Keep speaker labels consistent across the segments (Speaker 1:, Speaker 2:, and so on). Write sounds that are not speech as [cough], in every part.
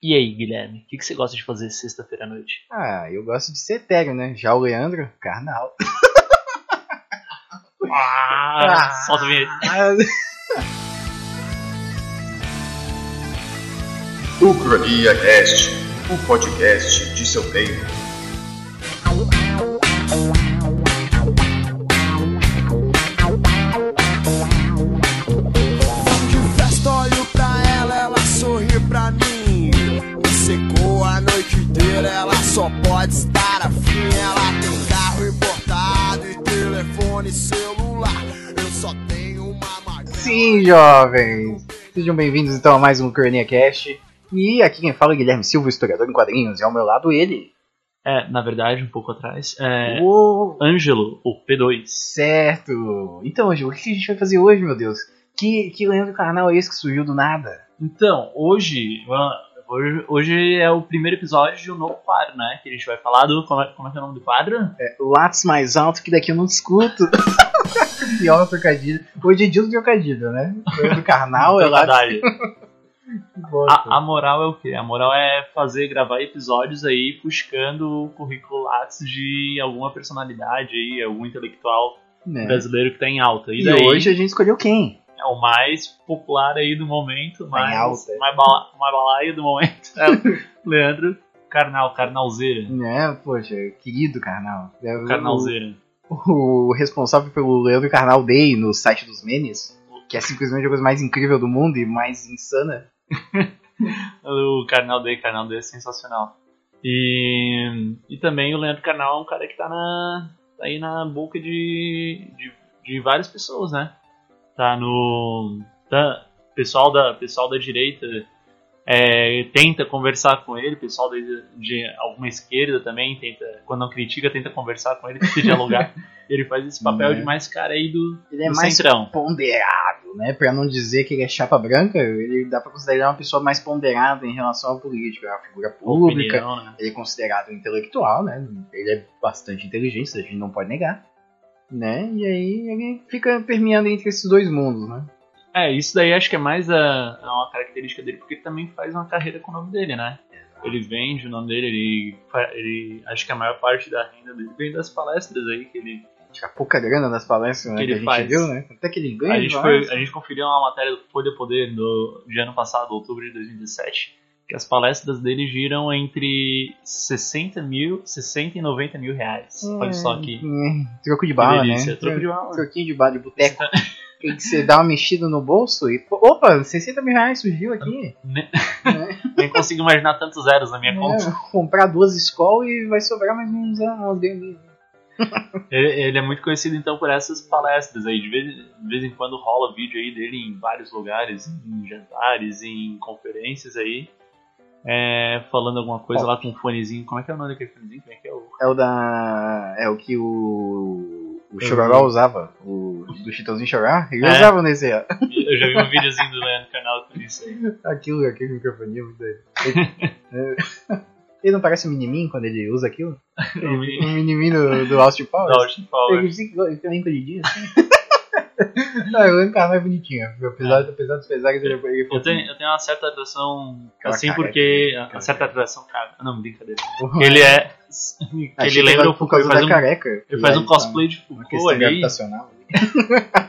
Speaker 1: E aí, Guilherme, o que, que você gosta de fazer sexta-feira à noite?
Speaker 2: Ah, eu gosto de ser etéreo, né? Já o Leandro, carnal.
Speaker 1: Ah, solta a vinheta.
Speaker 3: Ucrania Cast, o podcast de seu tempo.
Speaker 4: Só pode estar afim. Ela tem carro importado e telefone celular. Eu só tenho uma magrela.
Speaker 2: Sim, jovens! Sejam bem-vindos então a mais um Ucrania Cast. E aqui quem fala é Guilherme Silva, historiador em quadrinhos, e ao meu lado ele.
Speaker 1: É, na verdade, um pouco atrás. É,
Speaker 2: Uou,
Speaker 1: Ângelo, o P2.
Speaker 2: certo! Então, hoje, o que a gente vai fazer hoje, meu Deus? Que, que Leandro Carnal é esse que surgiu do nada?
Speaker 1: Então, hoje, hoje, hoje é o primeiro episódio de um novo quadro, né? Que a gente vai falar do. Como é, como é que é o nome do quadro?
Speaker 2: Lattes mais alto que daqui eu não discuto. [laughs] Pior trocadilho. Hoje é dia do trocadilho, né? Carnal [laughs] é Lattes. [laughs]
Speaker 1: Trocadilho.
Speaker 2: que bosta.
Speaker 1: A, a moral é o quê? A moral é fazer, gravar episódios aí buscando o currículo Lattes de alguma personalidade aí, algum intelectual
Speaker 2: Né?
Speaker 1: brasileiro que tá em alta. E,
Speaker 2: E
Speaker 1: daí
Speaker 2: hoje a gente escolheu quem?
Speaker 1: É o mais popular aí do momento,
Speaker 2: Tá
Speaker 1: mais,
Speaker 2: alta.
Speaker 1: mais, bala, mais balaio do momento. É o [laughs] Leandro Carnal, Carnalzeira.
Speaker 2: Né, poxa, querido Carnal. É o-
Speaker 1: Carnalzeira.
Speaker 2: O, o responsável pelo Leandro Carnal Day no site dos memes, que é simplesmente a coisa mais incrível do mundo e mais insana. [laughs]
Speaker 1: O Carnal D, Carnal D é sensacional. E, e também o Leandro Carnal é um cara que tá, na, tá aí na boca de, de, de várias pessoas, né? Tá no. Tá, pessoal, da, pessoal da direita é, tenta conversar com ele, pessoal de, de alguma esquerda também tenta, quando não critica, tenta conversar com ele, tenta dialogar. [laughs] ele faz esse papel
Speaker 2: Né?
Speaker 1: de mais cara aí do,
Speaker 2: Ele é
Speaker 1: do
Speaker 2: mais
Speaker 1: centrão.
Speaker 2: ponderado, né? Pra não dizer que ele é chapa branca, ele dá pra considerar uma pessoa mais ponderada em relação à política, é uma figura pública.
Speaker 1: Opinião, né?
Speaker 2: Ele é considerado intelectual, né? Ele é bastante inteligente, a gente não pode negar. Né? E aí ele fica permeando entre esses dois mundos, né?
Speaker 1: É, isso daí acho que é mais a, é uma característica dele, porque ele também faz uma carreira com o nome dele, né? Ele vende o nome dele, ele, ele acho que a maior parte da renda dele vem das palestras aí que ele.
Speaker 2: Tira pouca grana das palestras né,
Speaker 1: Que
Speaker 2: que,
Speaker 1: ele
Speaker 2: a gente
Speaker 1: faz.
Speaker 2: viu, né? Até que ele ganha.
Speaker 1: A gente, foi, a gente conferiu uma matéria do Folha Poder do, de ano passado, outubro de 2017, que as palestras dele giram entre 60 mil, 60 e 90 mil reais. Olha só que.
Speaker 2: Hum, troco de bala, né?
Speaker 1: troco de bala.
Speaker 2: Troquinho de bala de boteco. [laughs] que você dá uma mexida no bolso e. Opa, 60 mil reais surgiu aqui.
Speaker 1: Ne-
Speaker 2: né? [laughs]
Speaker 1: Nem consigo imaginar tantos zeros na minha conta.
Speaker 2: É, comprar duas escolas e vai sobrar mais uns anos. [laughs]
Speaker 1: Ele, ele é muito conhecido então por essas palestras aí. De vez, de vez em quando rola vídeo aí dele em vários lugares, em jantares, em conferências aí. É, falando alguma coisa lá com um fonezinho. Como é que é o nome daquele fonezinho? Como é que é o.
Speaker 2: É o da. É o que o. O Chororó usava. O do Chitãozinho Chorar. Ele
Speaker 1: É.
Speaker 2: usava nesse.
Speaker 1: Eu já vi um videozinho do Leandro Canal com isso aí.
Speaker 2: Aquilo, aquele microfone muito doido. Ele, é. Ele não parece um minimin quando ele usa aquilo? [laughs] Um minimin do, do Austin Powers?
Speaker 1: da Austin Power.
Speaker 2: Ele fica encolhidinho assim. Não, eu lembro que ela é bonitinha. Apesar, apesar dos pesares, ele, ele é
Speaker 1: Eu tenho, eu tenho uma certa atração,
Speaker 2: Aquela
Speaker 1: assim, porque.
Speaker 2: aquela
Speaker 1: Uma certa atração, cara. Não, brincadeira.
Speaker 2: fofinho.
Speaker 1: Ele é. Que
Speaker 2: Achei
Speaker 1: ele lembra o Foucault. Ele faz um,
Speaker 2: careca.
Speaker 1: ele faz um cosplay de
Speaker 2: Uma
Speaker 1: Foucault ali.
Speaker 2: gravitacional. [laughs]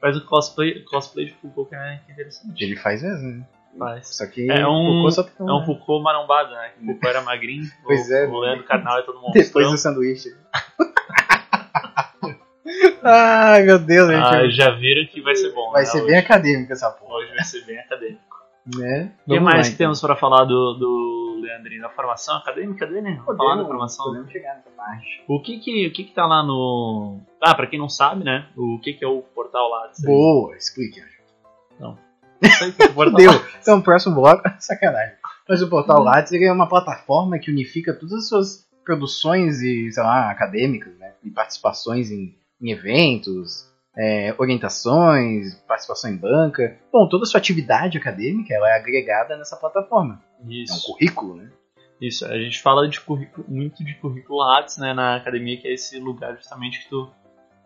Speaker 1: Faz um cosplay, cosplay de Foucault que é interessante.
Speaker 2: Ele faz mesmo, né?
Speaker 1: Faz.
Speaker 2: Só que
Speaker 1: É um-
Speaker 2: Foucault só tem
Speaker 1: É um Foucault marombado, né? O Foucault era magrinho, [laughs]
Speaker 2: Pois
Speaker 1: o,
Speaker 2: é,
Speaker 1: o
Speaker 2: né?
Speaker 1: Leandro Carnal é todo mundo
Speaker 2: Depois do sanduíche. [laughs] Ai, meu Deus, gente.
Speaker 1: ah, já viram que vai ser bom.
Speaker 2: Vai
Speaker 1: né?
Speaker 2: ser
Speaker 1: hoje,
Speaker 2: bem acadêmico essa porra,
Speaker 1: hoje vai ser bem acadêmico.
Speaker 2: né?
Speaker 1: O que mais
Speaker 2: lá,
Speaker 1: que
Speaker 2: então.
Speaker 1: temos pra falar do, do Leandrinho? Da formação acadêmica dele? Vamos falar da formação.
Speaker 2: podemos chegar nessa parte.
Speaker 1: O que que, o que que tá lá no... Ah, pra quem não sabe, né? O que que é o portal lá?
Speaker 2: Boa, explique.
Speaker 1: Não sei o que é [laughs]
Speaker 2: Deu. Então, o próximo bloco, [laughs] sacanagem. Mas o Portal
Speaker 1: Uhum.
Speaker 2: Lattes é uma plataforma que unifica todas as suas produções e, sei lá, acadêmicas, né? E participações em, em eventos, é, orientações, participação em banca. Bom, toda a sua atividade acadêmica ela é agregada nessa plataforma. É um
Speaker 1: Isso.
Speaker 2: currículo, né?
Speaker 1: Isso, a gente fala de currículo, muito de currículo Lattes, né, na academia, que é esse lugar justamente que tu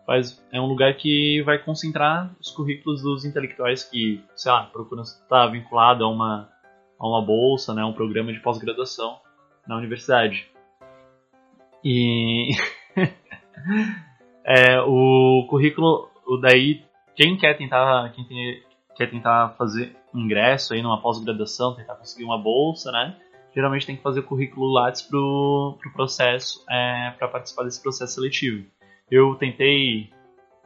Speaker 1: faz. É um lugar que vai concentrar os currículos dos intelectuais que, sei lá, procuram estar vinculado a uma a uma bolsa, né, um programa de pós-graduação na universidade. E [laughs] é, o currículo, o daí quem quer tentar, quem tem, quer tentar fazer ingresso aí numa pós-graduação, tentar conseguir uma bolsa, né? Geralmente tem que fazer o currículo Lattes pro, pro processo, é, para participar desse processo seletivo. Eu tentei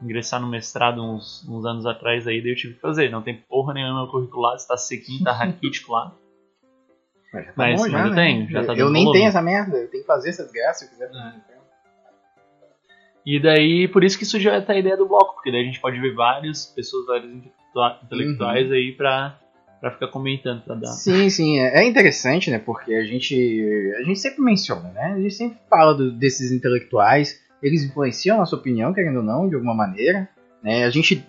Speaker 1: ingressar no mestrado uns, uns anos atrás aí, daí eu tive que fazer. Não tem porra nenhuma no currículo Lattes, tá sequinho, tá raquítico lá.
Speaker 2: Mas, tá
Speaker 1: Mas-
Speaker 2: bom
Speaker 1: mas
Speaker 2: já,
Speaker 1: eu
Speaker 2: né?
Speaker 1: tenho, já
Speaker 2: eu,
Speaker 1: tá
Speaker 2: eu nem
Speaker 1: volume.
Speaker 2: tenho essa merda, eu tenho que fazer essas graças se eu quiser.
Speaker 1: É. E daí, por isso que surgiu até a ideia do bloco, porque daí a gente pode ver várias pessoas, vários intelectua- intelectuais
Speaker 2: Uhum.
Speaker 1: aí pra, pra ficar comentando, pra dar.
Speaker 2: Sim, sim, é é interessante, né? Porque a gente, a gente sempre menciona, né? A gente sempre fala do- desses intelectuais, eles influenciam a nossa opinião, querendo ou não, de alguma maneira. Né? A gente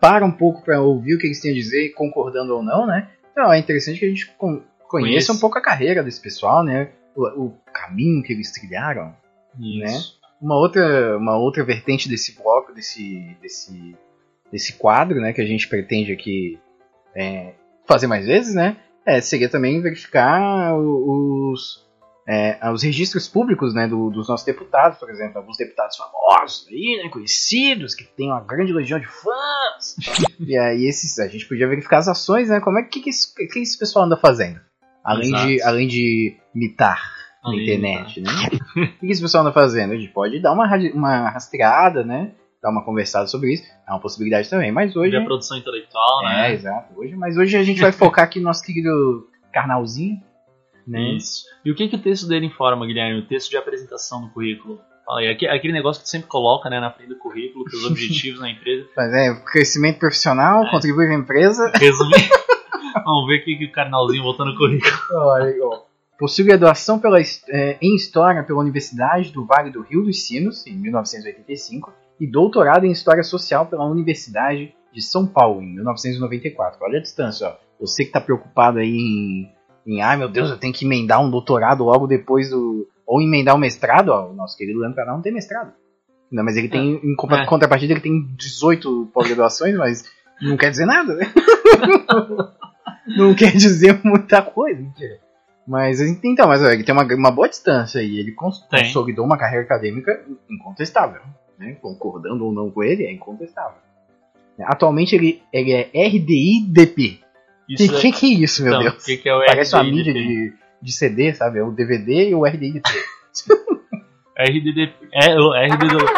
Speaker 2: para um pouco para ouvir o que eles têm a dizer, concordando ou não, né? Então é interessante que a gente con- conheça
Speaker 1: Conheça.
Speaker 2: um pouco a carreira desse pessoal, né? O, o caminho que eles trilharam.
Speaker 1: Isso.
Speaker 2: Uma outra, uma outra vertente desse bloco, desse, desse, desse quadro, né, que a gente pretende aqui é, fazer mais vezes, né, é, seria também verificar os, é, os registros públicos, né, do- dos nossos deputados, por exemplo, alguns deputados famosos aí, né, conhecidos, que tem uma grande legião de fãs. e aí esses, a gente podia verificar as ações, né, como é que que esse, que esse pessoal anda fazendo, além de,
Speaker 1: Exato.
Speaker 2: além de mitar na internet, né? O que esse pessoal anda fazendo? A gente pode dar uma, uma rastreada, né? Dar uma conversada sobre isso. É uma possibilidade também. Mas hoje.
Speaker 1: Ver a produção intelectual,
Speaker 2: É,
Speaker 1: né?
Speaker 2: exato. Hoje, mas hoje a gente vai focar aqui no nosso querido carnalzinho. Né?
Speaker 1: Isso. E o que, que o texto dele informa, Guilherme? O texto de apresentação do currículo. Fala aí, aque- aquele negócio que tu sempre coloca né, na frente do currículo, que os [laughs] objetivos na empresa.
Speaker 2: Mas é, crescimento profissional,
Speaker 1: É.
Speaker 2: contribuir para a empresa.
Speaker 1: Resumir. [laughs] Vamos ver o que, que o carnalzinho botou no currículo.
Speaker 2: Olha, ó. Possui graduação pela, é, em História pela Universidade do Vale do Rio dos Sinos, em 1985, e doutorado em História Social pela Universidade de São Paulo, em 1994. Olha a distância, ó. Você que está preocupado aí em, em, ai meu Deus, eu tenho que emendar um doutorado logo depois do. Ou emendar um mestrado, ó. O nosso querido Leandro Canal não tem mestrado. Não, mas ele tem, em contra-
Speaker 1: É.
Speaker 2: contrapartida, ele tem 18 pós-graduações, mas não quer dizer nada, né? [laughs] não quer dizer muita coisa, mentira. Mas então, mas ele tem uma, uma boa distância aí. Ele consolidou uma carreira acadêmica incontestável. Né? Concordando ou não com ele, é incontestável. Atualmente ele, ele é RDI-DP. O que,
Speaker 1: Isso
Speaker 2: que, que é isso, meu
Speaker 1: então,
Speaker 2: Deus?
Speaker 1: Que, que é
Speaker 2: Parece uma mídia de, de CD, sabe? É o DVD e o RDI-DP. [laughs]
Speaker 1: RDDP. É, o RDDP.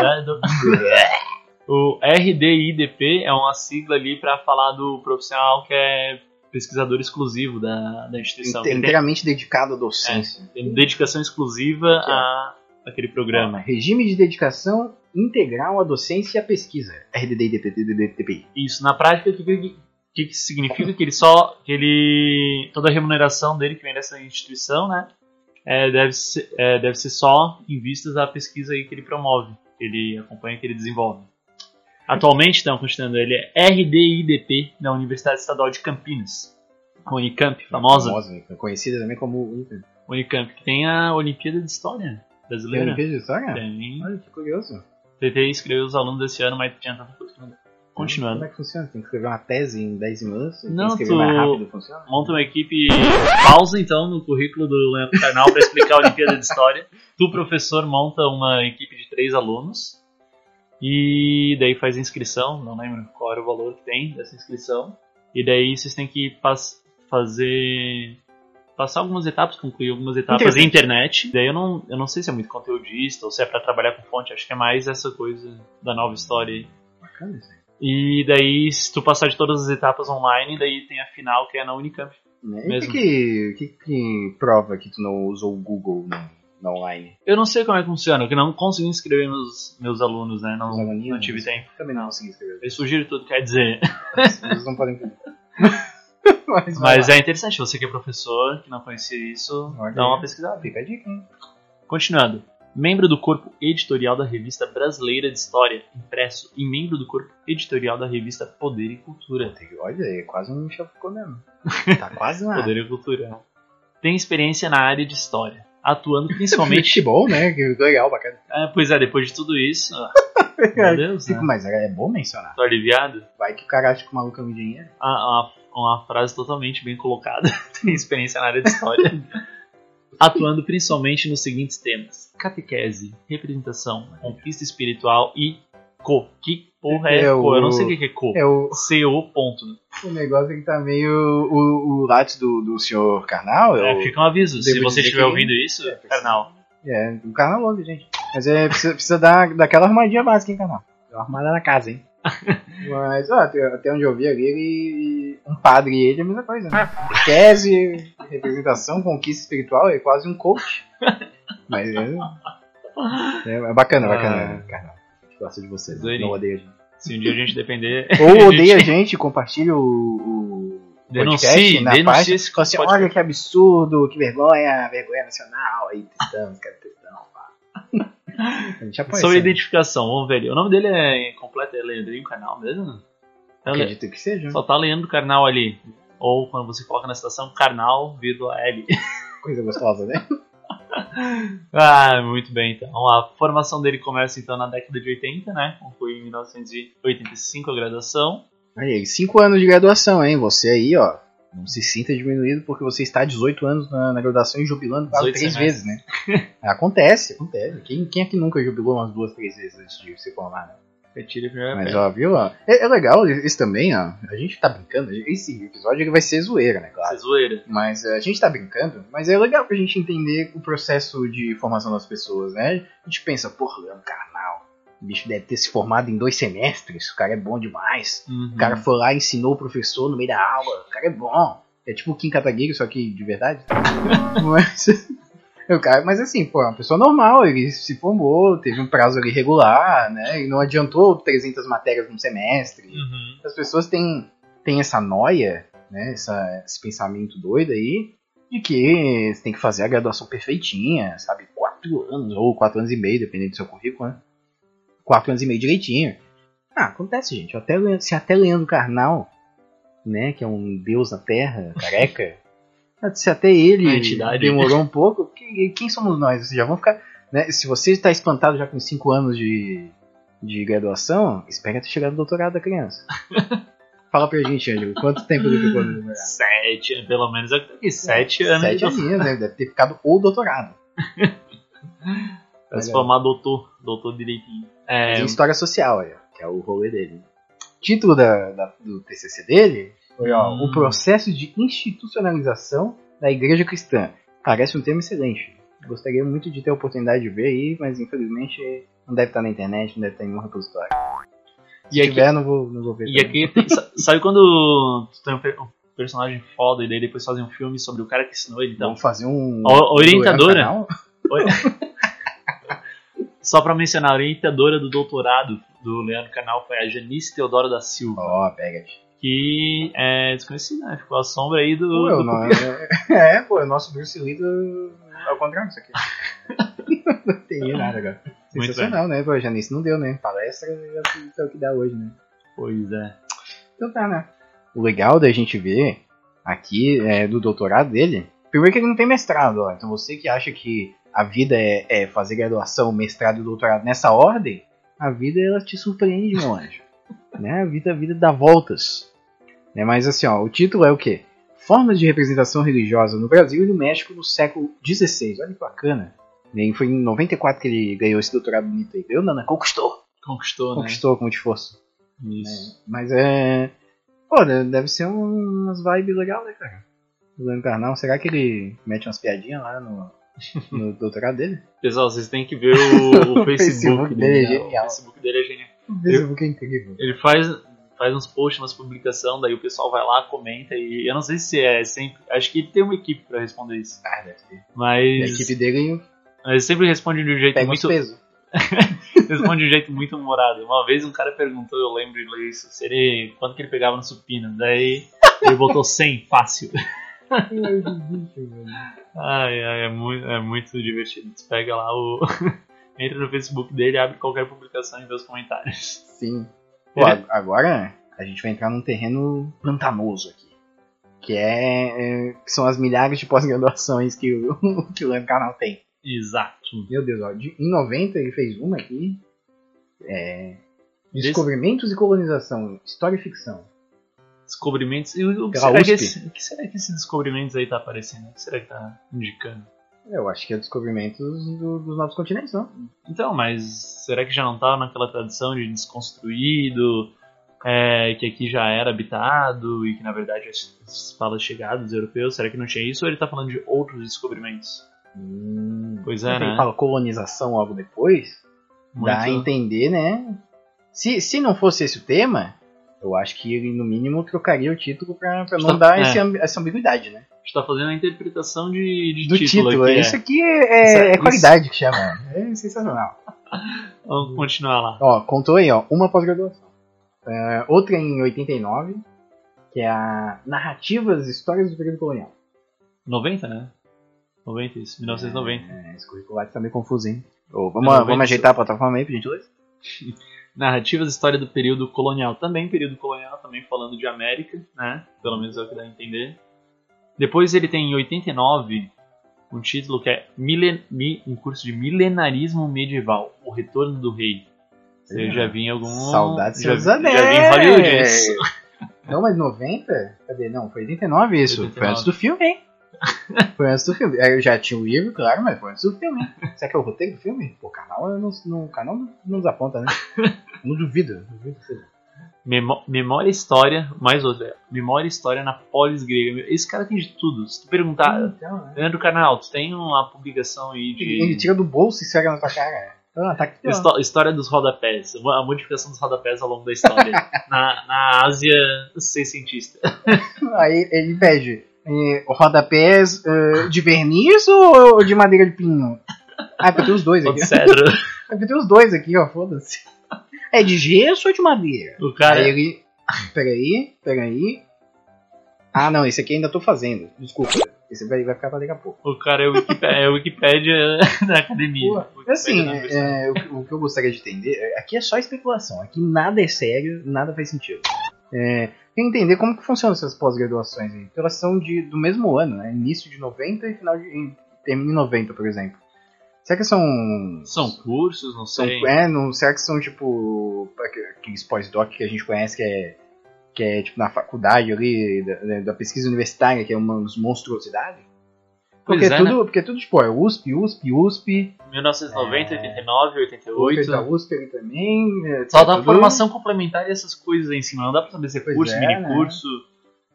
Speaker 1: [laughs] o RDIDP é uma sigla ali para falar do profissional que é pesquisador exclusivo da, da instituição. tem,
Speaker 2: inteiramente dedicado à docência.
Speaker 1: tem dedicação exclusiva a aquele programa.
Speaker 2: Regime de dedicação integral à docência e à pesquisa. RDI-DP.
Speaker 1: Isso, na prática, o que, que, que que significa? Que ele só. que ele. toda a remuneração dele que vem dessa instituição, né? é, deve, ser, é, deve ser só em vistas à pesquisa aí que ele promove, que ele acompanha, que ele desenvolve. Atualmente, então, continuando, ele é RDIDP da Universidade Estadual de Campinas. A Unicamp, famosa.
Speaker 2: Famosa, né? conhecida também como Unicamp.
Speaker 1: Unicamp, que tem a Olimpíada de História
Speaker 2: Tem
Speaker 1: brasileira.
Speaker 2: Olimpíada de História?
Speaker 1: Tem.
Speaker 2: Olha que curioso.
Speaker 1: Tentei escrever os alunos desse ano, mas tinha tanta coisa que não.
Speaker 2: Como
Speaker 1: Continuando.
Speaker 2: é que funciona? Tem que escrever uma tese em 10 minutos? Tem
Speaker 1: Não,
Speaker 2: que escrever
Speaker 1: tu-
Speaker 2: mais rápido, funciona?
Speaker 1: Monta uma equipe. Pausa então no currículo do Leandro Carnal para explicar a Olimpíada de História. Tu, professor, monta uma equipe de três alunos. E daí faz a inscrição. Não lembro qual era o valor que tem dessa inscrição. E daí vocês têm que pas- fazer. Passar algumas etapas, concluir algumas etapas em internet. Daí eu não, eu não sei se é muito conteudista ou se é para trabalhar com fonte. Acho que é mais essa coisa da nova história.
Speaker 2: Bacana isso aí.
Speaker 1: E daí, se tu passar de todas as etapas online, daí tem a final que é na Unicamp.
Speaker 2: Né? E o
Speaker 1: Mesmo.
Speaker 2: que, que, que prova que tu não usou o Google na, na online?
Speaker 1: Eu não sei como é que funciona, porque não consegui inscrever meus, meus alunos, né? Não, não tive tempo.
Speaker 2: Também não consegui escrever.
Speaker 1: Eu sugiro tudo, quer dizer.
Speaker 2: Eles não podem. [laughs] Mas,
Speaker 1: Mas é interessante, você que é professor, que não conhecia isso,
Speaker 2: Olha
Speaker 1: dá uma pesquisada.
Speaker 2: Fica a dica, hein?
Speaker 1: Continuando. Membro do corpo editorial da Revista Brasileira de História, impresso, e membro do corpo editorial da revista Poder e Cultura.
Speaker 2: Olha, é quase um Michel Foucault mesmo. Tá quase lá.
Speaker 1: Poder e Cultura. Tem experiência na área de história, atuando [laughs] principalmente
Speaker 2: Futebol, né? Que legal, bacana. [laughs]
Speaker 1: É, pois é, depois de tudo isso, [laughs] Meu Deus, né?
Speaker 2: mas é bom mencionar.
Speaker 1: Tô aliviado.
Speaker 2: Vai que o cara acha que o maluco é um engenheiro.
Speaker 1: Ah, uma, uma frase totalmente bem colocada. Tem experiência na área de história. Atuando principalmente nos seguintes temas: catequese, representação, conquista espiritual e co. Que porra é,
Speaker 2: É
Speaker 1: co? Eu não
Speaker 2: o-
Speaker 1: sei o que é co.
Speaker 2: É o,
Speaker 1: CO ponto.
Speaker 2: o negócio é que tá meio. O, o látis do, do senhor Carnal. É, o,
Speaker 1: fica um aviso. Se você estiver ouvindo isso,
Speaker 2: É,
Speaker 1: carnal.
Speaker 2: é, o Carnal longe, gente. Mas é, precisa, precisa dar, daquela armadinha básica, hein, Carnal? Uma armada na casa, hein? [laughs] Mas, ó, até, até onde eu vi ali, ele, um padre e ele é a mesma coisa, né? Tese, representação, conquista espiritual, é quase um coach. [laughs] Mas é, é, é bacana, bacana, Carnal. A gente gosta de você, né? Não odeia a gente.
Speaker 1: Se um dia a gente depender. [laughs] [laughs]
Speaker 2: Ou odeia a gente, compartilha o, o
Speaker 1: Denuncie,
Speaker 2: podcast na
Speaker 1: denuncie
Speaker 2: página.
Speaker 1: esse
Speaker 2: assim,
Speaker 1: podcast.
Speaker 2: olha que absurdo, que vergonha, vergonha nacional, aí testamos, cara, testamos, pá. A gente apoia
Speaker 1: Sobre
Speaker 2: né?
Speaker 1: identificação, vamos ver ali. O nome dele é completo, é Leandrinho Carnal mesmo? É Le-
Speaker 2: Acredito que seja.
Speaker 1: Só tá Leandro Carnal ali. Ou quando você coloca na citação, Carnal, vírgula L.
Speaker 2: Coisa gostosa, né? [laughs] [laughs]
Speaker 1: Ah, muito bem então. A formação dele começa então na década de 80, né? Conclui em 1985 a graduação.
Speaker 2: Aí, aí, cinco anos de graduação, hein? Você aí, ó. Não se sinta diminuído porque você está há 18 anos na, na graduação e jubilando quase
Speaker 1: 18
Speaker 2: três vezes, né? [laughs] acontece, acontece. Quem, quem é que nunca jubilou umas duas, três vezes antes de se formar, né?
Speaker 1: Retire a primeira
Speaker 2: Mas,
Speaker 1: pedra.
Speaker 2: ó, viu? Ó, é, é legal isso também, ó. A gente tá brincando. Esse episódio ele vai ser zoeira, né? Claro.
Speaker 1: Isso é zoeira.
Speaker 2: Mas é, a gente tá brincando, mas é legal pra gente entender o processo de formação das pessoas, né? A gente pensa, porra, é um carnal. O bicho deve ter se formado em dois semestres, o cara é bom demais.
Speaker 1: Uhum.
Speaker 2: O cara foi lá e ensinou o professor no meio da aula, o cara é bom. É tipo o Kim Kataguiri, só que de verdade. [laughs] mas, o cara, mas assim, pô, é uma pessoa normal, ele se formou, teve um prazo ali regular, né? E não adiantou 300 matérias num semestre.
Speaker 1: Uhum.
Speaker 2: As pessoas têm, têm essa noia, né, essa, esse pensamento doido aí, de que você tem que fazer a graduação perfeitinha, sabe? Quatro anos, ou quatro anos e meio, dependendo do seu currículo, né? Quatro anos e meio direitinho. Ah, acontece, gente. Até, se até Leandro Carnal, né, que é um deus na terra, careca, se até ele demorou um pouco, que- quem somos nós? Vocês já vão ficar... Né, se você está espantado já com cinco anos de, de graduação, espere até chegar no doutorado da criança. [laughs] Fala pra gente, Ângelo, quanto tempo ele ficou no doutorado?
Speaker 1: Sete, pelo menos aqui, sete anos.
Speaker 2: Sete aninhos, né? Deve ter ficado o doutorado. [laughs]
Speaker 1: Pra se formar doutor, doutor direitinho. É,
Speaker 2: Em História Social, olha, que é o rolê dele. Título da, da- do TCC dele foi, ó,
Speaker 1: Hum.
Speaker 2: o processo de institucionalização da igreja cristã. Parece um tema excelente. Gostaria muito de ter a oportunidade de ver aí, mas infelizmente não deve estar na internet, não deve estar em nenhum repositório. Se
Speaker 1: E aqui-
Speaker 2: tiver, não vou, não vou ver.
Speaker 1: E
Speaker 2: também.
Speaker 1: aqui, sabe quando tu tem um, per- personagem foda e daí depois fazem um filme sobre o cara que ensinou ele? Então,
Speaker 2: Vamos fazer um.
Speaker 1: A orientadora.
Speaker 2: canal?
Speaker 1: só pra mencionar, a orientadora do doutorado do Leandro Canal foi a Janice Teodoro da Silva,
Speaker 2: Ó, pega.
Speaker 1: Que é desconhecida, né? Ficou à sombra aí do.
Speaker 2: Pô, é,
Speaker 1: do-
Speaker 2: no- é, pô, é o nosso Bruce Lee do... ao contrário disso aqui. [laughs] não tem nada agora. Sensacional, né? Pô, Janice não deu, né? Palestra já é o que dá hoje, né?
Speaker 1: Pois é.
Speaker 2: Então tá, né? O legal da gente ver aqui é, do doutorado dele, primeiro que ele não tem mestrado, ó. Então você que acha que a vida é, é fazer graduação, mestrado e doutorado nessa ordem, a vida ela te surpreende, meu anjo. Né? A vida, a vida dá voltas. Né? Mas assim, ó, o título é o quê? Formas de representação religiosa no Brasil e no México no século XVI. Olha que bacana. E foi em 94 que ele ganhou esse doutorado bonito aí. Ganhou, Nana? Conquistou.
Speaker 1: Conquistou, né?
Speaker 2: Conquistou com muito esforço.
Speaker 1: Isso.
Speaker 2: Mas é. Pô, de- deve ser um- umas vibes legais, né, cara? O Leandro Carnal, será que ele mete umas piadinhas lá no, no [laughs] doutorado dele?
Speaker 1: Pessoal, vocês têm que ver o, o [laughs] Facebook,
Speaker 2: Facebook dele é
Speaker 1: né?
Speaker 2: genial.
Speaker 1: O Facebook dele é genial.
Speaker 2: Facebook é incrível.
Speaker 1: Ele faz, faz uns posts, umas publicações, daí o pessoal vai lá, comenta e eu não sei se é sempre. Acho que ele tem uma equipe pra responder isso.
Speaker 2: Ah, deve ter. E a
Speaker 1: Mas,
Speaker 2: equipe dele
Speaker 1: mas ele sempre responde de um jeito
Speaker 2: pega
Speaker 1: muito.
Speaker 2: pesos. [laughs]
Speaker 1: responde de um jeito muito humorado. Uma vez um cara perguntou, eu lembro de ler isso, se ele. Quanto que ele pegava no supino? Daí ele botou 100, fácil. [laughs] Ai, ai, é muito, é muito divertido. Você pega lá o. Entra no Facebook dele, abre qualquer publicação e vê os comentários.
Speaker 2: Sim. [laughs] Pô, ag- agora a gente vai entrar num terreno pantanoso aqui. Que é, é- que são as milhares de pós-graduações que o, [laughs] que o Leandro Carnal tem.
Speaker 1: Exato.
Speaker 2: Meu Deus, ó, de- em 90 ele fez uma aqui. É, descobrimentos e colonização, história e ficção.
Speaker 1: Descobrimentos. E o, o que, será que esse, o que será que esse descobrimentos aí tá aparecendo? O que será que tá indicando?
Speaker 2: Eu acho que é descobrimentos do- dos novos continentes, não?
Speaker 1: Então, mas será que já não tava naquela tradição de desconstruído, é, que aqui já era habitado e que na verdade as, as falas chegadas dos europeus, será que não tinha isso ou ele tá falando de outros descobrimentos? Pois é,
Speaker 2: Quando ele
Speaker 1: né?
Speaker 2: fala colonização logo depois, dá a
Speaker 1: Muito-
Speaker 2: entender, né? Se, se não fosse esse o tema, eu acho que ele, no mínimo, trocaria o título pra, pra não
Speaker 1: Tá-
Speaker 2: dar
Speaker 1: é.
Speaker 2: esse essa ambiguidade, né?
Speaker 1: A gente tá fazendo a interpretação de, de
Speaker 2: Do
Speaker 1: título,
Speaker 2: título.
Speaker 1: aqui.
Speaker 2: Isso
Speaker 1: é.
Speaker 2: aqui é,
Speaker 1: Isso-
Speaker 2: é
Speaker 1: isso-
Speaker 2: qualidade que chama. É sensacional. [laughs]
Speaker 1: Vamos continuar lá.
Speaker 2: Ó, contou aí, ó, uma pós-graduação. É, outra em 89, que é a Narrativas Histórias do Período Colonial.
Speaker 1: 90, né? 90 isso, 1990.
Speaker 2: É, esse curricular tá meio confuso, hein?
Speaker 1: É
Speaker 2: vamos,
Speaker 1: 90.
Speaker 2: vamos ajeitar a plataforma aí, por gentileza? [laughs]
Speaker 1: Narrativas História do Período Colonial. Também período colonial, também falando de América, né? Pelo menos é o que dá a entender. Depois ele tem em 89 um título que é Milen Mi- um curso de Milenarismo Medieval, O Retorno do Rei.
Speaker 2: Ah,
Speaker 1: já vi em algum.
Speaker 2: Saudades
Speaker 1: já,
Speaker 2: Seus
Speaker 1: já vi em. Hollywood isso. [laughs]
Speaker 2: Não, mas 90? Cadê? Não, foi 89 isso. Foi
Speaker 1: 89.
Speaker 2: antes do filme, hein? [laughs] Foi antes do filme. Eu já tinha o livro, claro, mas foi antes do filme. Será que é o roteiro do filme? Pô, o canal não, não, canal não nos aponta, né? [laughs] Não duvido. duvido que seja.
Speaker 1: Memó- Memória e História, mais outra. é, Memória e História na Polis Grega. Esse cara tem de tudo. Se tu perguntar,
Speaker 2: Então, né?
Speaker 1: Leandro Canal, tu tem uma publicação aí
Speaker 2: Ele
Speaker 1: de.
Speaker 2: tira do bolso e esfrega na tua cara. Ah, tá aqui.
Speaker 1: Histó- História dos rodapés, a modificação dos rodapés ao longo da história. [laughs] na, na Ásia seiscentista. [laughs]
Speaker 2: Aí ele pede eh, rodapés eh, de verniz ou de madeira de pinho? Ah, porque tem os dois aqui.
Speaker 1: cedro. [laughs]
Speaker 2: É porque tem os dois aqui, ó, foda-se. É de gesso ou de madeira?
Speaker 1: O cara.
Speaker 2: Aí ele. Peraí, peraí. Ah, não, esse aqui ainda tô fazendo. Desculpa. Esse vai, vai ficar pra daqui a pouco.
Speaker 1: O cara é o Wikipédia, é o Wikipédia [laughs] da academia. Wikipédia
Speaker 2: Assim,
Speaker 1: universidade.
Speaker 2: é, o, que- o que eu gostaria de entender. é- Aqui é só especulação. Aqui nada é sério, nada faz sentido. É, queria entender como que funcionam essas pós-graduações aí. Elas são de, do mesmo ano, né? Início de 90 e final de. termina em 90, por exemplo. Será que são.
Speaker 1: São cursos, não
Speaker 2: São,
Speaker 1: sei.
Speaker 2: é, não, será que são tipo aque- aqueles pós-doc que a gente conhece que é, que é tipo na faculdade ali, da, da pesquisa universitária, que é uma monstruosidade? Porque,
Speaker 1: Pois é,
Speaker 2: tudo, porque tudo, tipo, é USP, USP, USP,
Speaker 1: 1990,
Speaker 2: É.
Speaker 1: 89,
Speaker 2: outra
Speaker 1: 88.
Speaker 2: da USP ali também. é,
Speaker 1: Só
Speaker 2: tá
Speaker 1: dá formação complementar e essas coisas aí em cima. Não dá pra saber se é curso,
Speaker 2: é,
Speaker 1: mini
Speaker 2: né?
Speaker 1: curso.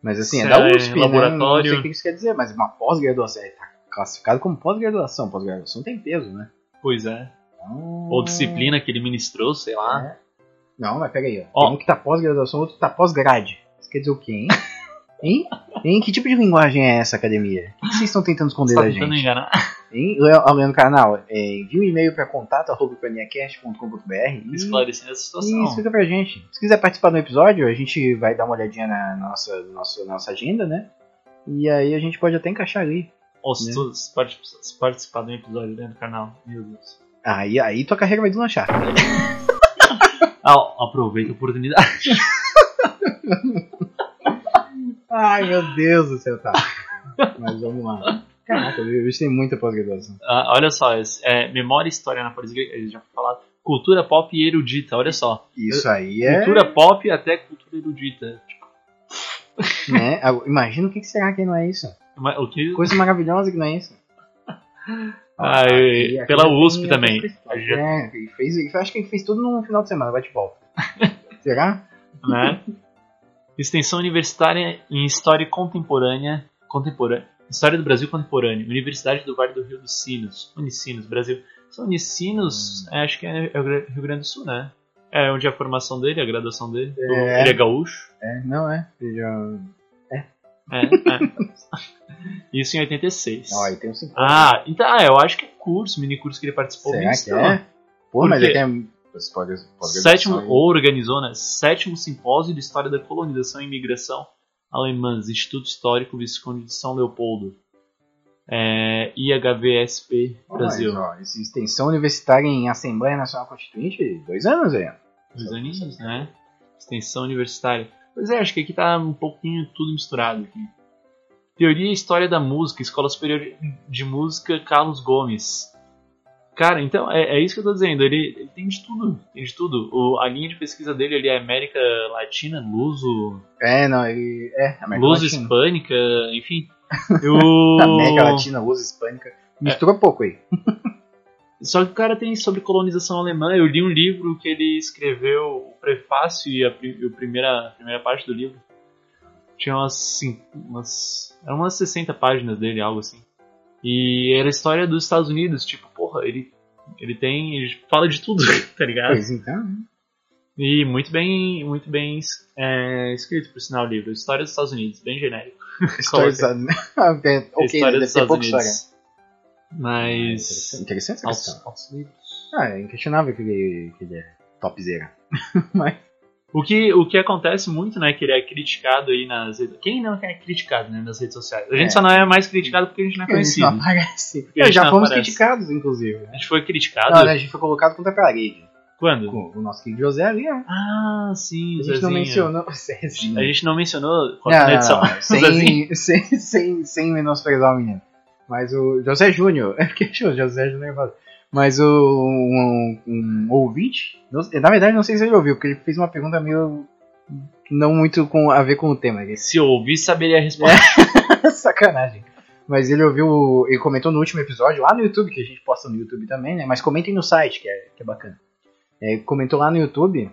Speaker 2: Mas assim, é da
Speaker 1: é
Speaker 2: USP, né?
Speaker 1: laboratório.
Speaker 2: Não sei o que isso quer dizer, mas uma pós-graduação, é, tá classificado como pós-graduação. Pós-graduação tem peso, né?
Speaker 1: Pois é.
Speaker 2: Então,
Speaker 1: Ou disciplina que ele ministrou, sei lá.
Speaker 2: É. Não, mas peraí, ó.
Speaker 1: Ó.
Speaker 2: Tem um que tá pós-graduação, outro que tá pós-grade. Isso quer dizer o quê, hein? [laughs] hein? Hein? Que tipo de linguagem é essa, academia? O que vocês estão tentando esconder
Speaker 1: Você tá
Speaker 2: da
Speaker 1: tentando
Speaker 2: gente?
Speaker 1: enganar.
Speaker 2: Hein? Leandro Canal, é, envia um e-mail para contato.paniacast.com.br
Speaker 1: Esclarecendo essa situação.
Speaker 2: e explica pra gente. Se quiser participar do episódio, a gente vai dar uma olhadinha na nossa, nossa, nossa agenda, né? E aí a gente pode até encaixar ali.
Speaker 1: Ou se
Speaker 2: né?
Speaker 1: tu se part- se participar do episódio dentro do canal. Meu Deus.
Speaker 2: Aí, aí tua carreira vai deslanchar. [laughs]
Speaker 1: Ah, aproveita a oportunidade. [laughs]
Speaker 2: Ai, meu Deus do céu, tá. Mas vamos lá. Caraca, eu tem muita pós-graduação.
Speaker 1: Ah, olha só, é, memória e história na Grega, já foi falado. Cultura pop e erudita, olha só.
Speaker 2: Isso aí é.
Speaker 1: Cultura pop até cultura erudita.
Speaker 2: Né? Imagina o que será que não é isso.
Speaker 1: Mas o que.
Speaker 2: Coisa maravilhosa que não é isso. [laughs]
Speaker 1: Ah, e- pela
Speaker 2: tem
Speaker 1: USP também.
Speaker 2: É, ele fez, ele- acho que ele fez tudo no final de semana, vai de volta. [laughs] será?
Speaker 1: né? Extensão universitária em História Contemporânea, contemporânea. História do Brasil Contemporâneo. Universidade do Vale do Rio dos Sinos. Unicinos, Brasil. São Unicinos, é, acho que é é o Rio Grande do Sul, né? É onde é a formação dele, a graduação dele.
Speaker 2: É.
Speaker 1: Ele é gaúcho.
Speaker 2: É, não é. Ele já-
Speaker 1: É, é. Isso em 86.
Speaker 2: Ó, aí tem um simpósio.
Speaker 1: Ah, então, ah, eu acho que é curso, mini curso que ele participou.
Speaker 2: será que é? Pô, mas
Speaker 1: Porque-
Speaker 2: que é. Você pode, pode
Speaker 1: Sétimo, ou organizou, né? Sétimo Simpósio de História da Colonização e Imigração Alemãs, Instituto Histórico Visconde de São Leopoldo. É, IHVSP Brasil.
Speaker 2: Mas, ó, essa extensão universitária em Assembleia Nacional Constituinte, dois anos aí.
Speaker 1: Dois aninhos, né? Extensão universitária. Pois é, acho que aqui tá um pouquinho tudo misturado aqui. Teoria e História da Música, Escola Superior de Música Carlos Gomes. Cara, então, é, é isso que eu tô dizendo. Ele, ele tem de tudo. Tem de tudo. O, a linha de pesquisa dele ele é América Latina, Luso,
Speaker 2: É, não, ele. É, América
Speaker 1: Luso
Speaker 2: Latina.
Speaker 1: Hispânica, enfim. [laughs] O...
Speaker 2: América Latina, Luso Hispânica. Mistura pouco aí. [laughs]
Speaker 1: Só que o cara tem sobre colonização alemã. Eu li um livro que ele escreveu, o prefácio e a, a primeira, a primeira parte do livro. Tinha umas, cin- umas. Eram umas 60 páginas dele, algo assim. E era a história dos Estados Unidos. Tipo, porra, ele, ele tem. Ele fala de tudo, [laughs] tá ligado?
Speaker 2: Pois então. né?
Speaker 1: E muito bem, muito bem é, escrito, por sinal, o livro. História dos Estados Unidos, bem genérico. [laughs]
Speaker 2: História dos. Estados [laughs] Unidos. É, ok,
Speaker 1: história
Speaker 2: deve
Speaker 1: dos Estados Unidos.
Speaker 2: história.
Speaker 1: Mas.
Speaker 2: Interessante essa questão.
Speaker 1: aos livros.
Speaker 2: Ah, é inquestionável que ele, que ele é topzera. [laughs] Mas.
Speaker 1: O que, o que acontece muito, né, que ele é criticado aí nas redes... Quem não é criticado, né, nas redes sociais? A gente
Speaker 2: É.
Speaker 1: só não é mais criticado porque a gente não é
Speaker 2: A gente não
Speaker 1: conhecido.
Speaker 2: aparece.
Speaker 1: Gente
Speaker 2: já
Speaker 1: não
Speaker 2: fomos
Speaker 1: aparece.
Speaker 2: criticados, inclusive.
Speaker 1: A gente foi criticado?
Speaker 2: Não, né, a gente foi colocado contra a parede.
Speaker 1: Quando?
Speaker 2: Com o nosso querido José ali, ó.
Speaker 1: Ah, sim,
Speaker 2: A gente não mencionou. Zezinho.
Speaker 1: A gente não mencionou
Speaker 2: Não,
Speaker 1: na
Speaker 2: não,
Speaker 1: edição.
Speaker 2: não, [laughs]
Speaker 1: O Zezinho.
Speaker 2: sem, sem, sem, sem menosprezar o menino. Mas o José Júnior, [laughs] é porque o José Júnior é. Mas o um, um ouvinte, não- na verdade não sei se ele ouviu, porque ele fez uma pergunta meio não muito com, a ver com o tema. Ele-
Speaker 1: Se eu ouvir, saberia responder. [laughs]
Speaker 2: Sacanagem. Mas ele ouviu, ele comentou no último episódio, lá no YouTube, que a gente posta no YouTube também, né? Mas comentem no site, que é, que é bacana. É, comentou lá no YouTube,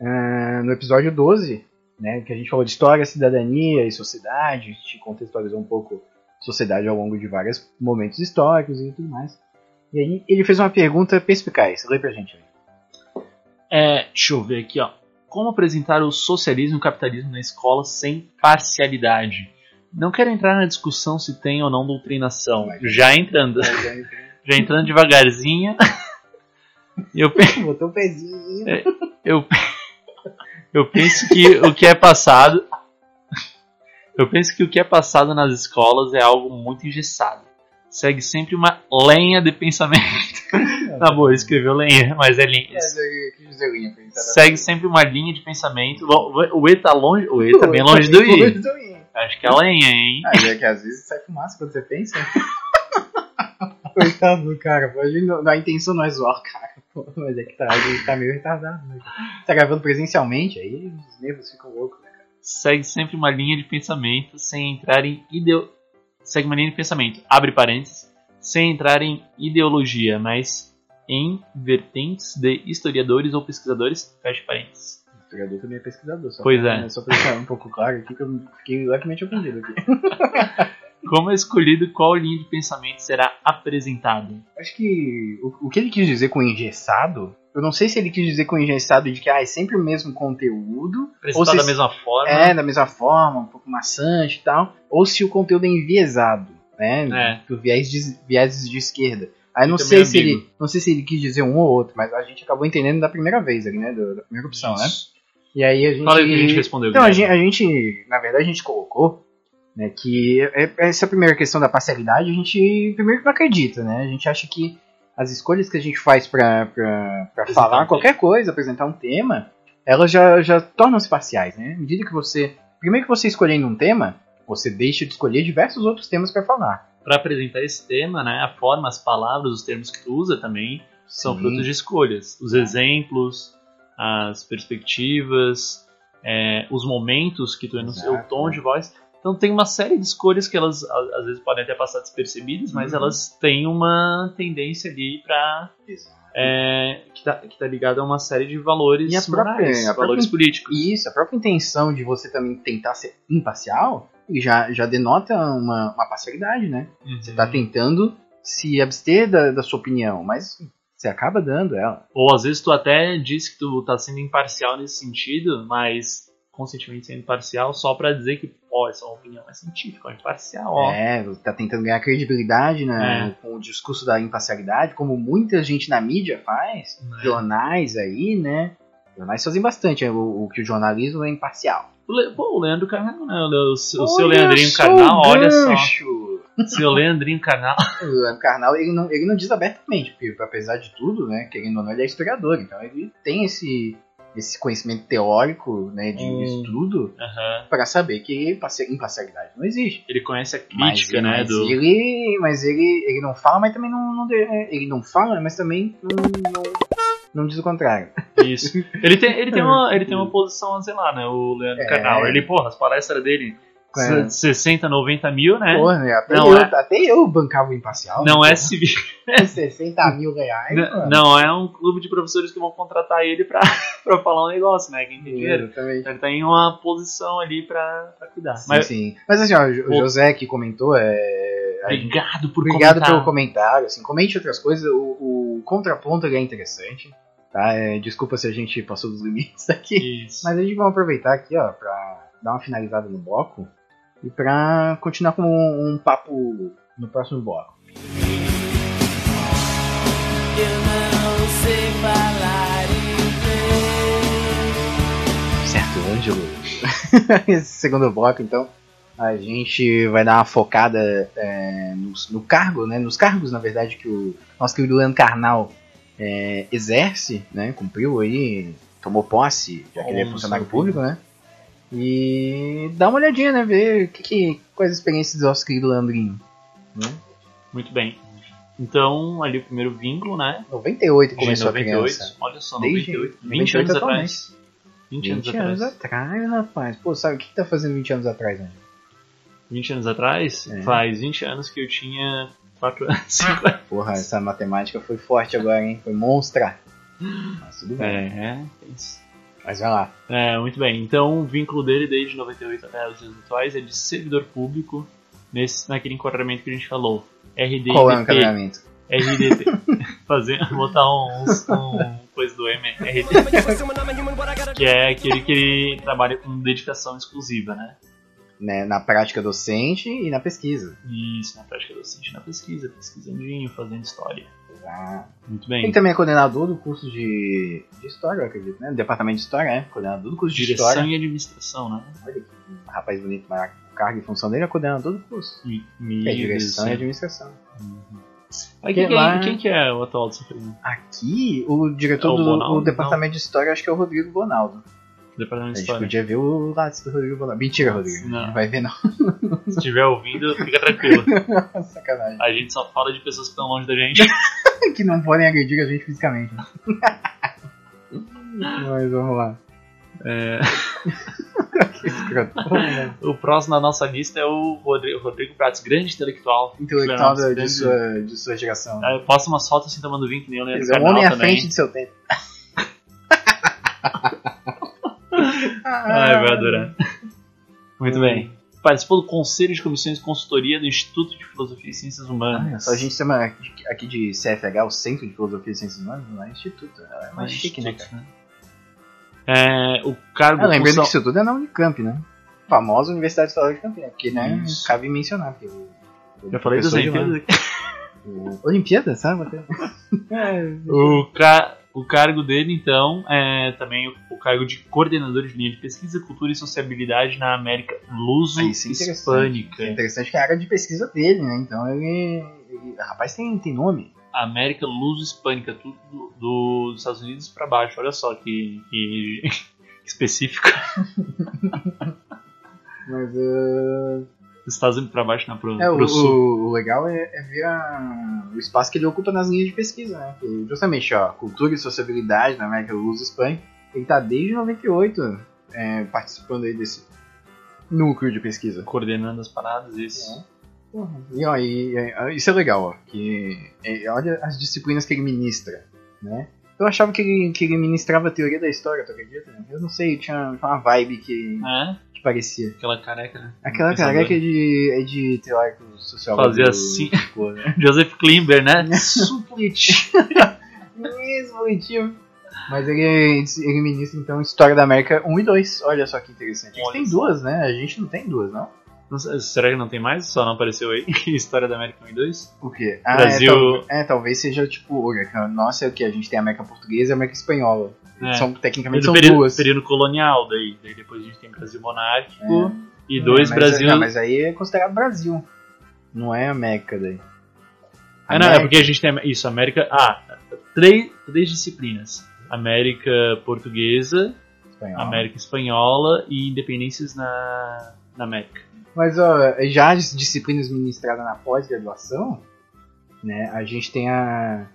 Speaker 2: ah, no episódio 12, né? Que a gente falou de história, cidadania e sociedade, a gente contextualizou um pouco a sociedade ao longo de vários momentos históricos e tudo mais. E aí ele fez uma pergunta perspicaz, lê pra gente aí.
Speaker 1: É, deixa eu ver aqui, ó. Como apresentar o socialismo e o capitalismo na escola sem parcialidade? Não quero entrar na discussão se tem ou não doutrinação.
Speaker 2: Vai.
Speaker 1: Já entrando, [laughs] já entrando devagarzinho. [laughs] Eu,
Speaker 2: Botou o pezinho.
Speaker 1: eu, [laughs] eu penso que o que é passado. Eu penso que o que é passado nas escolas é algo muito engessado. Segue sempre uma lenha de pensamento. [laughs] Na boa, ele escreveu lenha, mas é linha.
Speaker 2: Tá?
Speaker 1: Segue sempre uma linha de pensamento. Bom, O E tá longe. O E tá bem longe do I.
Speaker 2: Longe do I.
Speaker 1: Acho que é lenha, hein?
Speaker 2: Ah, é que às vezes sai fumaça quando você pensa. [laughs] Coitado do cara, não- a intenção não é zoar o cara, pô. Mas é que tá, ele tá meio retardado. Né? Tá gravando presencialmente, aí os nervos ficam loucos, né?
Speaker 1: Segue sempre uma linha de pensamento sem entrar em ideo... Segue uma linha de pensamento, abre parênteses, sem entrar em ideologia, mas em vertentes de historiadores ou pesquisadores, fecha parênteses.
Speaker 2: O historiador também é pesquisador, só
Speaker 1: Pois
Speaker 2: pra,
Speaker 1: é.
Speaker 2: Só pra deixar um pouco claro aqui que eu fiquei levemente ofendido aqui. [laughs]
Speaker 1: Como é escolhido qual linha de pensamento será apresentada?
Speaker 2: Acho que o, o que ele quis dizer com engessado, eu não sei se ele quis dizer com engessado de que ah, é sempre o mesmo conteúdo,
Speaker 1: Apresentada
Speaker 2: se-
Speaker 1: da mesma forma.
Speaker 2: É, da mesma forma, um pouco maçante e tal. Ou se o conteúdo é enviesado, né?
Speaker 1: É.
Speaker 2: Por viés de, vieses de esquerda. Aí não sei se ele. Não sei se ele quis dizer um ou outro, mas a gente acabou entendendo da primeira vez ali, né? do- da primeira opção, né?
Speaker 1: Isso.
Speaker 2: E aí a gente.
Speaker 1: Fala que a gente respondeu.
Speaker 2: Então, a gente, a gente, na verdade, a gente colocou né, que é- essa primeira questão da parcialidade, a gente primeiro não acredita, né? A gente acha que as escolhas que a gente faz
Speaker 1: Apresentar
Speaker 2: falar qualquer coisa, apresentar um tema, elas já, já tornam-se parciais, né? À medida que você. Primeiro que você escolhendo um tema, você deixa de escolher diversos outros temas pra falar.
Speaker 1: Para apresentar esse tema, né, a forma, as palavras, os termos que tu usa também são
Speaker 2: Sim.
Speaker 1: frutos de escolhas. Os exemplos, as perspectivas, é, os momentos que tu enuncia, o tom de voz. Então tem uma série de escolhas que elas às vezes podem até passar despercebidas, mas
Speaker 2: Uhum.
Speaker 1: elas têm uma tendência ali para é, que, tá, que tá ligada a uma série de valores
Speaker 2: E a própria-
Speaker 1: morais,
Speaker 2: a própria-
Speaker 1: valores políticos.
Speaker 2: E isso, a própria intenção de você também tentar ser imparcial já, já denota uma, uma parcialidade, né? Você
Speaker 1: Uhum.
Speaker 2: tá tentando se abster da, da sua opinião, mas você acaba dando ela.
Speaker 1: Ou às vezes tu até diz que tu tá sendo imparcial nesse sentido, mas conscientemente sendo imparcial só pra dizer que, ó, essa é uma opinião é científica, ó, imparcial, ó.
Speaker 2: É, tá tentando ganhar credibilidade né,
Speaker 1: É.
Speaker 2: com o discurso da imparcialidade, como muita gente na mídia faz,
Speaker 1: É.
Speaker 2: jornais aí, né? Jornais fazem bastante, é, o, o que o jornalismo é imparcial.
Speaker 1: O Le- Pô, o Leandro Carnal, né? O, o seu
Speaker 2: Olha
Speaker 1: Leandrinho Carnal, olha só. Seu Leandrinho Carnal. [laughs]
Speaker 2: O Leandro Carnal, ele não, ele não diz abertamente, porque apesar de tudo, né, querendo ou não, ele é historiador, então ele tem esse, esse conhecimento teórico, né, de
Speaker 1: Hum.
Speaker 2: estudo, para saber que parci- imparcialidade não existe.
Speaker 1: Ele conhece a
Speaker 2: Mas,
Speaker 1: crítica, né?
Speaker 2: mas
Speaker 1: Do...
Speaker 2: ele, mas ele, ele não fala, mas também não, não de- ele não fala, mas também não, não, não diz o contrário.
Speaker 1: Isso. Ele tem, ele tem, [laughs] uma, ele tem uma posição a zelar, né? O Leandro
Speaker 2: É.
Speaker 1: Carnal. Ele, porra, as palestras dele,
Speaker 2: É.
Speaker 1: 60, 90 mil, né?
Speaker 2: Porra, né, até,
Speaker 1: Não,
Speaker 2: eu,
Speaker 1: é-
Speaker 2: até eu bancava o imparcial.
Speaker 1: Não
Speaker 2: né,
Speaker 1: é civil.
Speaker 2: porra? 60 [laughs] mil reais.
Speaker 1: N-
Speaker 2: mano.
Speaker 1: Não é um clube de professores que vão contratar ele pra, [laughs] pra falar um negócio, né? Quem tem dinheiro.
Speaker 2: Exatamente.
Speaker 1: Então ele tá em uma posição ali pra, pra cuidar.
Speaker 2: Sim,
Speaker 1: Mas
Speaker 2: sim. Mas assim, ó, o
Speaker 1: O-
Speaker 2: José que comentou, é,
Speaker 1: obrigado por
Speaker 2: Obrigado
Speaker 1: comentar.
Speaker 2: pelo comentário. Assim, comente outras coisas. O, o contraponto é interessante. Tá? É, desculpa se a gente passou dos limites [laughs] aqui.
Speaker 1: Isso.
Speaker 2: Mas a gente vai aproveitar aqui, ó, pra dar uma finalizada no bloco e pra continuar com um, um papo no próximo bloco.
Speaker 5: Eu não sei falar inglês.
Speaker 2: Certo, Ângelo. [laughs] Esse segundo bloco, então, a gente vai dar uma focada é, nos- no, cargo, né? Nos cargos, na verdade, que o nosso querido Leandro Carnal é, exerce, né? Cumpriu aí, tomou posse, já que ele é funcionário público, né? E dá uma olhadinha, né? Ver que, que, quais as experiências do nosso querido Leandrinho. Né?
Speaker 1: Muito bem. Então, ali o primeiro vínculo, né?
Speaker 2: 98
Speaker 1: De
Speaker 2: começou
Speaker 1: 98.
Speaker 2: a criança.
Speaker 1: Olha só,
Speaker 2: Desde
Speaker 1: 98. 20
Speaker 2: 98
Speaker 1: anos
Speaker 2: atualmente.
Speaker 1: atrás. 20,
Speaker 2: 20
Speaker 1: anos,
Speaker 2: anos
Speaker 1: atrás.
Speaker 2: atrás, rapaz. Pô, sabe o que, que tá fazendo 20 anos atrás, né?
Speaker 1: 20 anos atrás?
Speaker 2: É.
Speaker 1: Faz 20 anos que eu tinha 4 anos. 5 anos.
Speaker 2: Porra, essa matemática foi forte agora, hein? Foi monstra. Mas tudo bem.
Speaker 1: É, é.
Speaker 2: Mas vai lá.
Speaker 1: É, muito bem. Então, o vínculo dele desde 98 até os dias atuais é de servidor público, nesse, naquele enquadramento que a gente falou. RDT.
Speaker 2: Qual é o encaminhamento?
Speaker 1: RDT. [laughs] Fazer, botar uns, um coisa do MRT, que é aquele que ele trabalha com dedicação exclusiva, né?
Speaker 2: Né, na prática docente e na pesquisa.
Speaker 1: Isso, na prática docente, na pesquisa, pesquisandinho, fazendo história.
Speaker 2: Ah.
Speaker 1: Muito
Speaker 2: Ele
Speaker 1: bem.
Speaker 2: também é coordenador do curso de, de História, eu acredito, né? Departamento de História, é. Coordenador do curso de
Speaker 1: Direção
Speaker 2: História.
Speaker 1: e administração, né?
Speaker 2: Olha que rapaz bonito, mas cargo e função dele é coordenador do curso.
Speaker 1: Mi-
Speaker 2: É direção e
Speaker 1: Aí,
Speaker 2: administração.
Speaker 1: quem,
Speaker 2: Que
Speaker 1: quem-
Speaker 2: lá-
Speaker 1: quem que é o atual do Sofrimento?
Speaker 2: Aqui, o diretor
Speaker 1: É o
Speaker 2: do o departamento de História, acho que é o Rodrigo Bonaldo.
Speaker 1: Departamento
Speaker 2: A
Speaker 1: de
Speaker 2: gente
Speaker 1: História.
Speaker 2: podia ver o lápis do Rodrigo Bonaldo. Mentira, Rodrigo.
Speaker 1: Não.
Speaker 2: Não vai ver, não. [laughs]
Speaker 1: Se estiver ouvindo, fica tranquilo. [laughs]
Speaker 2: Sacanagem.
Speaker 1: A gente só fala de pessoas que estão longe da gente. [laughs]
Speaker 2: que não podem agredir a gente fisicamente. Mas vamos lá.
Speaker 1: É, o próximo na nossa lista é o Rodrigo, Rodrigo Prates, grande intelectual.
Speaker 2: Intelectual de
Speaker 1: Grande-
Speaker 2: sua, de sua geração.
Speaker 1: É, Posta umas fotos assim tomando vinho que nem o Leandro
Speaker 2: Ele é um
Speaker 1: Carnal
Speaker 2: homem à frente de seu tempo.
Speaker 1: Ai, vai adorar. Muito bem. Participou do Conselho de Comissões de Consultoria do Instituto de Filosofia e Ciências
Speaker 2: Ah,
Speaker 1: Humanas.
Speaker 2: só a gente chama aqui aqui de CFH, o Centro de Filosofia e Ciências Humanas, não é instituto. É mais chique, né, cara?
Speaker 1: É, o cargo
Speaker 2: Ah, lembrando
Speaker 1: função-
Speaker 2: que isso tudo é na Unicamp, né? Famosa Universidade Estadual de Campinas, porque, né,
Speaker 1: Isso.
Speaker 2: cabe mencionar. Porque o, o
Speaker 1: Já falei das
Speaker 2: lá-
Speaker 1: Olimpíadas.
Speaker 2: o- Olimpíada, sabe? [laughs] é,
Speaker 1: O, ca- o cargo dele, então, é também o, o cargo de coordenador de linha de pesquisa, cultura e sociabilidade na América
Speaker 2: Isso é interessante.
Speaker 1: Luso-Hispânica.
Speaker 2: É interessante que é a área de pesquisa dele, né? Então ele. ele rapaz, tem, tem nome.
Speaker 1: América Luso-Hispânica, tudo do- dos Estados Unidos pra baixo. Olha só que, que [laughs] específico. [laughs]
Speaker 2: Mas. Uh...
Speaker 1: Dos Estados Unidos pra baixo, não, pro,
Speaker 2: É, o,
Speaker 1: pro sul.
Speaker 2: o- o legal é, é ver a- o espaço que ele ocupa nas linhas de pesquisa, né? Que justamente, ó, cultura e sociabilidade na América do Luz Espanha, ele tá desde 98 é, participando aí desse núcleo de pesquisa.
Speaker 1: Coordenando as paradas, isso.
Speaker 2: É. Porra, E, ó, e- e- isso é legal, ó, que é, olha as disciplinas que ele ministra, né? Eu achava que ele, que ele ministrava a teoria da história, tu acredita? Eu não sei, tinha uma vibe que,
Speaker 1: É,
Speaker 2: que parecia.
Speaker 1: aquela careca, né?
Speaker 2: Aquela careca é de, é de teórico social.
Speaker 1: Fazia assim. [laughs] Joseph Klimber, né? [laughs]
Speaker 2: Mesmo bonitinho. Mas ele, ele ministra então História da América 1 e 2. Olha só que interessante.
Speaker 1: Olha
Speaker 2: têm
Speaker 1: só.
Speaker 2: duas, né? A gente não tem duas, não?
Speaker 1: Será que não tem mais? Só não apareceu aí? [laughs] História da América 1 e 2?
Speaker 2: O quê? Ah,
Speaker 1: Brasil-
Speaker 2: É, tal- é, talvez seja tipo. olha, Nossa, é o que? A gente tem a América Portuguesa e a América Espanhola.
Speaker 1: É.
Speaker 2: São, tecnicamente são
Speaker 1: período,
Speaker 2: duas.
Speaker 1: período colonial, daí, daí depois a gente tem Brasil monárquico
Speaker 2: É.
Speaker 1: e dois
Speaker 2: É, mas,
Speaker 1: Brasil.
Speaker 2: Não, mas aí é considerado Brasil. Não é América daí.
Speaker 1: Ah, não, é porque a gente tem isso, América. Ah, três, três disciplinas: América Portuguesa. América Espanhola e independências na, na América.
Speaker 2: Mas ó, já as disciplinas ministradas na pós-graduação, né, a gente tem a,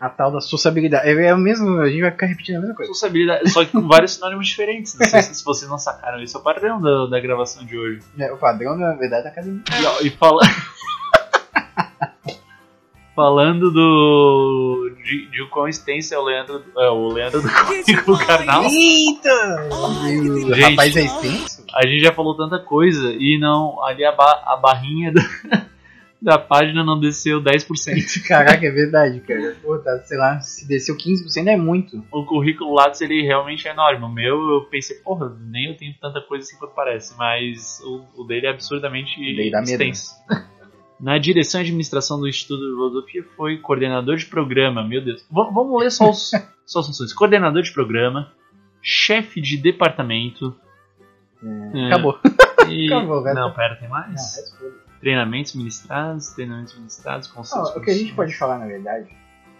Speaker 2: a tal da sociabilidade. É o mesmo, a gente vai ficar repetindo a mesma coisa.
Speaker 1: Responsabilidade, só que com [laughs] vários sinônimos diferentes. Não sei se, vocês não sacaram isso, é o padrão da, da gravação de hoje.
Speaker 2: É, o padrão, na verdade, da academia.
Speaker 1: E, e fala... [laughs] Falando do. De, de o quão extenso é o Leandro, é, o Leandro do currículo carnal.
Speaker 2: Eita! O
Speaker 1: Gente.
Speaker 2: rapaz é extenso?
Speaker 1: A gente já falou tanta coisa e não. Ali a, ba- a barrinha da, [laughs] da página não desceu 10%. [laughs]
Speaker 2: Caraca, é verdade, cara. Pô, tá, sei lá, se desceu 15% é muito.
Speaker 1: O currículo Lattes ele realmente é enorme. O meu eu pensei, porra, nem eu tenho tanta coisa assim quanto parece, mas o, o dele é absurdamente
Speaker 2: dele medo,
Speaker 1: extenso. [laughs] Na direção de administração do Instituto de Filosofia foi coordenador de programa, meu Deus. V- vamos ler só, os, [laughs] só as funções. Coordenador de programa, chefe de departamento. é,
Speaker 2: Acabou.
Speaker 1: e-
Speaker 2: Acabou, velho.
Speaker 1: Não, pera, tem
Speaker 2: Não,
Speaker 1: mais?
Speaker 2: é foda.
Speaker 1: Treinamentos ministrados, treinamentos ministrados, conselhos.
Speaker 2: Ó, o que a gente pode falar, na verdade,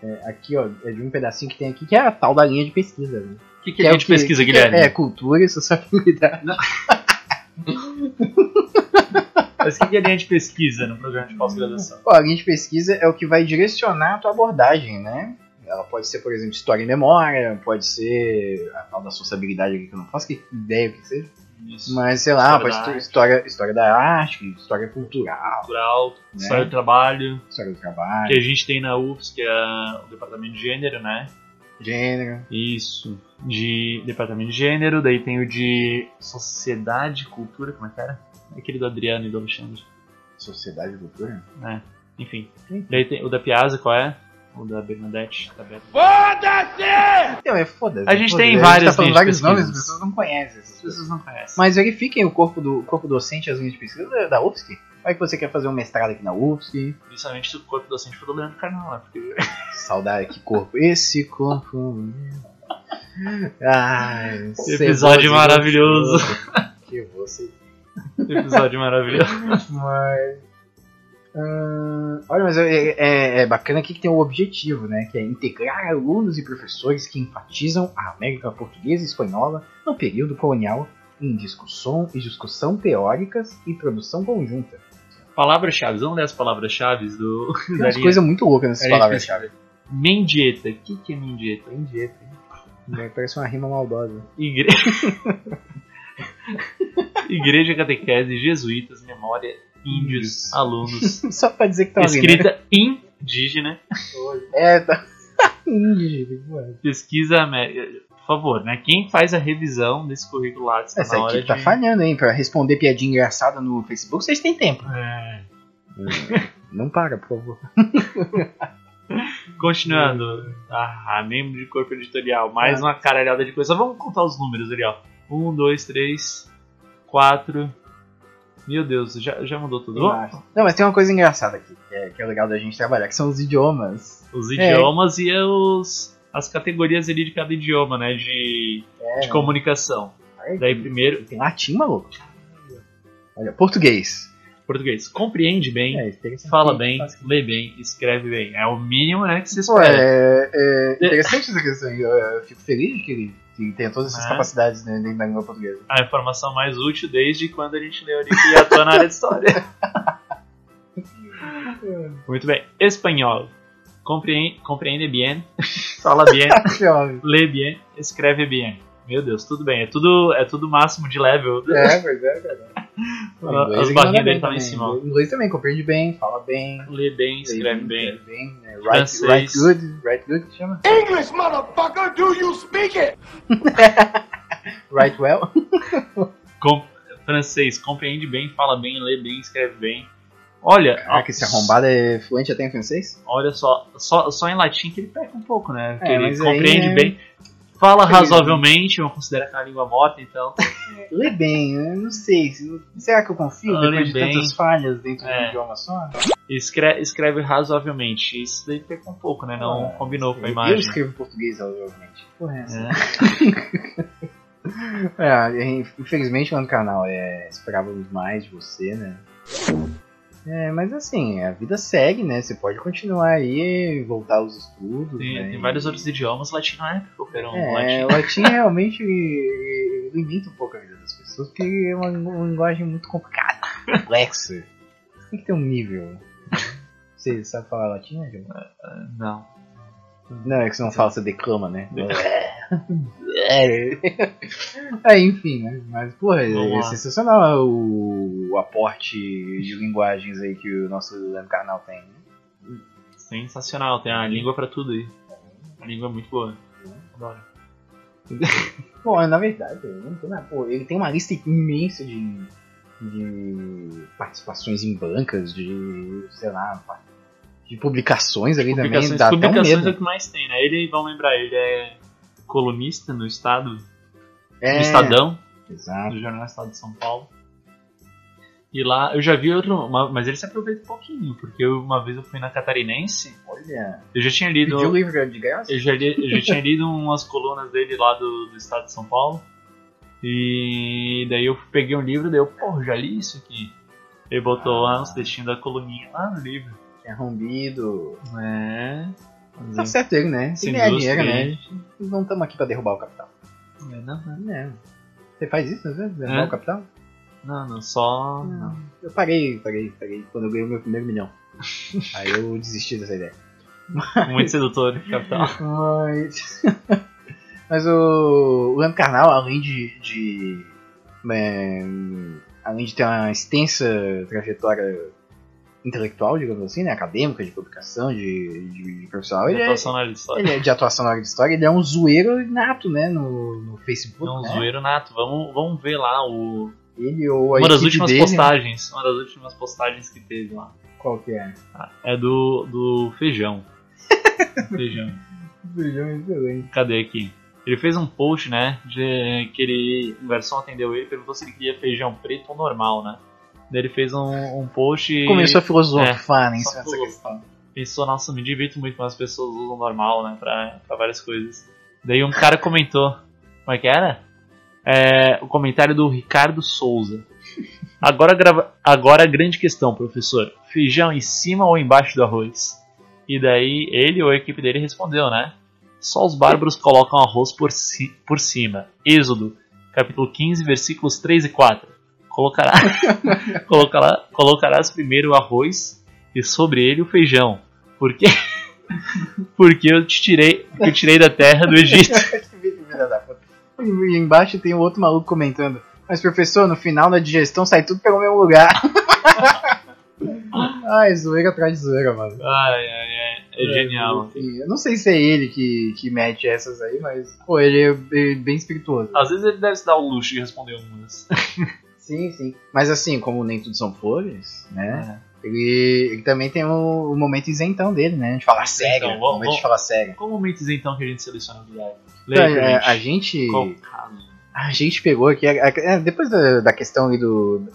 Speaker 2: é, aqui, ó, é de um pedacinho que tem aqui, que é a tal da linha de pesquisa, né?
Speaker 1: O que, que, a
Speaker 2: é o
Speaker 1: gente pesquisa,
Speaker 2: que
Speaker 1: Guilherme?
Speaker 2: É, cultura e sociabilidade. [laughs]
Speaker 1: Mas o que, que é linha de pesquisa no programa de pós-graduação?
Speaker 2: A linha de pesquisa é o que vai direcionar a tua abordagem, né? Ela pode ser, por exemplo, história e memória, pode ser a tal da sociabilidade que eu não faço que ideia que seja.
Speaker 1: Isso.
Speaker 2: Mas, sei lá,
Speaker 1: História
Speaker 2: pode
Speaker 1: da
Speaker 2: ser
Speaker 1: arte.
Speaker 2: história, história da arte, história cultural,
Speaker 1: Cultural,
Speaker 2: Né?
Speaker 1: história do trabalho,
Speaker 2: história do trabalho,
Speaker 1: que a gente tem na UFS, que é o departamento de gênero, né?
Speaker 2: gênero.
Speaker 1: Isso. De departamento de gênero, daí tem o de sociedade e cultura, como é que era? Aquele do Adriano e do Alexandre.
Speaker 2: Sociedade e cultura?
Speaker 1: né? Enfim. Daí tem o da Piazza, qual é? O da Bernadette, da Beta.
Speaker 2: Então, é foda-se.
Speaker 1: A gente
Speaker 2: foda-se.
Speaker 1: tem
Speaker 2: A
Speaker 1: várias
Speaker 2: tá falando vários nomes, as pessoas não conhecem essas
Speaker 1: As pessoas não conhecem.
Speaker 2: Mas verifiquem o corpo do corpo docente e as linhas de pesquisa da- da UFSC. Vai que você quer fazer um mestrado aqui na UFSC.
Speaker 1: Principalmente se o corpo docente for do Leandro Carnal, né? Porque [laughs]
Speaker 2: Saudade, que corpo. Esse corpo. Ai,
Speaker 1: Episódio maravilhoso.
Speaker 2: Que você.
Speaker 1: episódio maravilhoso.
Speaker 2: Mas. Ah, olha, mas é, é- é bacana aqui que tem o objetivo, né? Que é integrar alunos e professores que enfatizam a América Portuguesa e Espanhola no período colonial em discussão e discussão teóricas e produção conjunta.
Speaker 1: Palavras-chave, vamos ler as palavras-chave [laughs] do.
Speaker 2: Tem umas coisas muito loucas nessas palavras-chave.
Speaker 1: Mendieta. O que, que é mendieta?
Speaker 2: Né, Parece uma rima maldosa.
Speaker 1: Igre... [laughs] Igreja Catequese, Jesuítas, Memória, Índios. Alunos. [laughs]
Speaker 2: Só pra dizer que tá ali, né?
Speaker 1: Escrita indígena. [laughs]
Speaker 2: É, tá. [laughs] Indígena.
Speaker 1: Pesquisa América. Por favor, né? Quem faz a revisão desse currículo lá está
Speaker 2: Essa
Speaker 1: hora
Speaker 2: equipe tá
Speaker 1: de...
Speaker 2: falhando, hein? Pra responder piadinha engraçada no Facebook, vocês têm tempo.
Speaker 1: É.
Speaker 2: Não para, por favor.
Speaker 1: Continuando. Ah, membro de corpo editorial. Mais uma caralhada de coisa. Vamos contar os números ali, ó. Um, dois, três, quatro. Meu Deus, já, já mudou tudo. Vamos-
Speaker 2: Não, mas tem uma coisa engraçada aqui, que é, que é legal da gente trabalhar, que são os idiomas.
Speaker 1: Os
Speaker 2: É.
Speaker 1: idiomas e os, as categorias ali de cada idioma, né? De,
Speaker 2: É,
Speaker 1: de comunicação.
Speaker 2: Aí,
Speaker 1: Daí primeiro,
Speaker 2: Tem latim, maluco. Olha, português.
Speaker 1: Português. Compreende bem,
Speaker 2: É,
Speaker 1: fala bem,
Speaker 2: Fácil.
Speaker 1: lê bem, escreve bem. É o mínimo, né, que se
Speaker 2: Pô,
Speaker 1: espera.
Speaker 2: é, é interessante essa questão. Eu, fico feliz que ele, que tenha todas essas
Speaker 1: É.
Speaker 2: capacidades né, dentro da língua portuguesa.
Speaker 1: A informação mais útil desde quando a gente leu ali que atua na área de história. [laughs] Muito bem. Espanhol. Compreende, compreende bien, [laughs] fala bien, lê bien, escreve bien. Meu Deus, tudo bem. É tudo, é tudo máximo de level.
Speaker 2: É, pois é, cara.
Speaker 1: As
Speaker 2: ele
Speaker 1: barrinhas dele
Speaker 2: bem
Speaker 1: tá lá em
Speaker 2: também.
Speaker 1: cima, ó.
Speaker 2: Inglês também, compreende bem, fala bem.
Speaker 1: Lê bem, escreve
Speaker 2: lê
Speaker 1: bem.
Speaker 2: escreve bem né? Write,
Speaker 1: Francês.
Speaker 2: write good, write good que chama? [laughs]
Speaker 4: English, motherfucker, do you speak it?
Speaker 2: Write well.
Speaker 1: Com- francês, compreende bem, fala bem, lê bem, escreve bem. Olha,
Speaker 2: Caraca, esse arrombado é fluente até em francês?
Speaker 1: olha só, só, só em latim que ele peca um pouco, né? Porque
Speaker 2: É,
Speaker 1: ele compreende
Speaker 2: é-
Speaker 1: bem, fala
Speaker 2: Sim.
Speaker 1: razoavelmente, eu considero que é uma língua morta, então. [laughs]
Speaker 2: Lê bem, eu não sei. se- Será que eu confio
Speaker 1: lê
Speaker 2: depois de
Speaker 1: bem.
Speaker 2: tantas falhas dentro de
Speaker 1: É.
Speaker 2: um idioma só?
Speaker 1: Escreve, escreve razoavelmente. Isso daí peca um pouco, né? Não
Speaker 2: Ah,
Speaker 1: combinou com a
Speaker 2: Eu
Speaker 1: imagem.
Speaker 2: escrevo português, obviamente. Porra, é?
Speaker 1: É. [laughs]
Speaker 2: É, infelizmente lá no canal é, esperávamos mais de você, né? É, mas assim, a vida segue, né? Você pode continuar aí, voltar aos estudos.
Speaker 1: Tem,
Speaker 2: né?
Speaker 1: tem vários outros idiomas, latim não é qualquer um.
Speaker 2: É,
Speaker 1: latim.
Speaker 2: latim realmente limita um pouco a vida das pessoas, porque é uma, linguagem muito complicada, complexa. Tem que ter um nível. Você sabe falar latim, né?
Speaker 1: Não.
Speaker 2: Não, é que você não fala, você declama, né? É, enfim, né? Mas, porra, é,
Speaker 1: lá.
Speaker 2: sensacional o, o aporte de linguagens aí que o nosso Carnal tem. né?
Speaker 1: Sensacional, tem a língua pra tudo aí. A língua é muito boa. Adoro.
Speaker 2: Bom, na verdade. Pô, ele tem uma lista imensa de, de participações em bancas, de, sei lá, de publicações ali também.
Speaker 1: Publicações,
Speaker 2: Dá até um
Speaker 1: publicações é o
Speaker 2: medo.
Speaker 1: que mais tem, né? Ele, vão lembrar, ele é colunista no Estado,
Speaker 2: É,
Speaker 1: no Estadão,
Speaker 2: Exato.
Speaker 1: do Jornal Estado de São Paulo. E lá eu já vi outro, mas ele se aproveita um pouquinho, porque eu- uma vez eu fui na Catarinense,
Speaker 2: Olha.
Speaker 1: eu já tinha lido.
Speaker 2: Pediu o livro de graça?
Speaker 1: Eu já, li- eu já tinha lido umas colunas dele lá do, do estado de São Paulo. E daí eu peguei um livro, daí eu, pô, já li isso aqui. Ele botou lá uns textinhos da coluninha lá no livro.
Speaker 2: É rombido.
Speaker 1: É.
Speaker 2: Tá certo ele, né? Que ganhar dinheiro, né? A gente não estamos aqui pra derrubar o capital.
Speaker 1: É, Não, não,
Speaker 2: Não. Você faz isso, às vezes? Derrubar
Speaker 1: É.
Speaker 2: o capital?
Speaker 1: não, não, só. Não.
Speaker 2: Eu parei, parei, parei. Quando eu ganhei o meu primeiro milhão. [laughs] Aí eu desisti dessa ideia.
Speaker 1: Muito sedutor, [laughs] capital.
Speaker 2: Mas, [laughs] mas o, o Leandro Carnal, além de, de é, além de ter uma extensa trajetória intelectual, digamos assim, né, acadêmica, de publicação, de, de, de profissional, ele é,
Speaker 1: Atuação na área de história.
Speaker 2: ele é de atuação na área de história, ele é um zoeiro nato, né, no, no Facebook,
Speaker 1: É um
Speaker 2: né?
Speaker 1: zoeiro nato. Vamos, vamos ver lá o,
Speaker 2: Ele ou a
Speaker 1: uma das últimas
Speaker 2: dele,
Speaker 1: postagens. Uma das últimas postagens que teve lá.
Speaker 2: Qual que é?
Speaker 1: É do, do feijão. [laughs] feijão.
Speaker 2: Feijão é excelente.
Speaker 1: Cadê aqui? Ele fez um post, né? De que ele. O garçom atendeu ele e perguntou se ele queria feijão preto ou normal, né? Daí ele fez um, um post e
Speaker 2: Começou a filosofar né, em cima dessa questão.
Speaker 1: pensou, nossa, me divirto muito quando as pessoas usam normal, né? Pra, pra várias coisas. Daí um cara comentou. Como é que era? É, o comentário do Ricardo Souza. Agora, grava, agora a grande questão, professor. Feijão em cima ou embaixo do arroz? E daí ele ou a equipe dele respondeu, né? Só os bárbaros colocam arroz por, ci, por cima. Êxodo, capítulo 15, versículos 3 e 4. Colocará, [laughs] colocará, colocarás primeiro o arroz e sobre ele o feijão. Porque, [laughs] porque eu te tirei, eu tirei da terra do Egito. [laughs]
Speaker 2: E embaixo tem um outro maluco comentando. Mas professor, no final da digestão sai tudo pelo mesmo lugar. Ai, zoeira atrás de zoeira, mano.
Speaker 1: Ai, ai, ai. É genial.
Speaker 2: E Eu não sei se é ele que, que mete essas aí, mas, pô, ele é bem- bem espirituoso.
Speaker 1: Às vezes ele deve se dar o luxo de responder umas.
Speaker 2: Sim, sim. Mas assim, como nem tudo são flores, né?
Speaker 1: É.
Speaker 2: Ele, ele também tem o, o momento isentão dele, né? De falar sério.
Speaker 1: Então,
Speaker 2: o
Speaker 1: vamos-
Speaker 2: momento de falar sério.
Speaker 1: Qual momentos então que a gente seleciona o diário?
Speaker 2: Então,
Speaker 1: Leia
Speaker 2: é,
Speaker 1: gente.
Speaker 2: a gente. A gente pegou aqui, a- a- é, depois da, da questão ali do,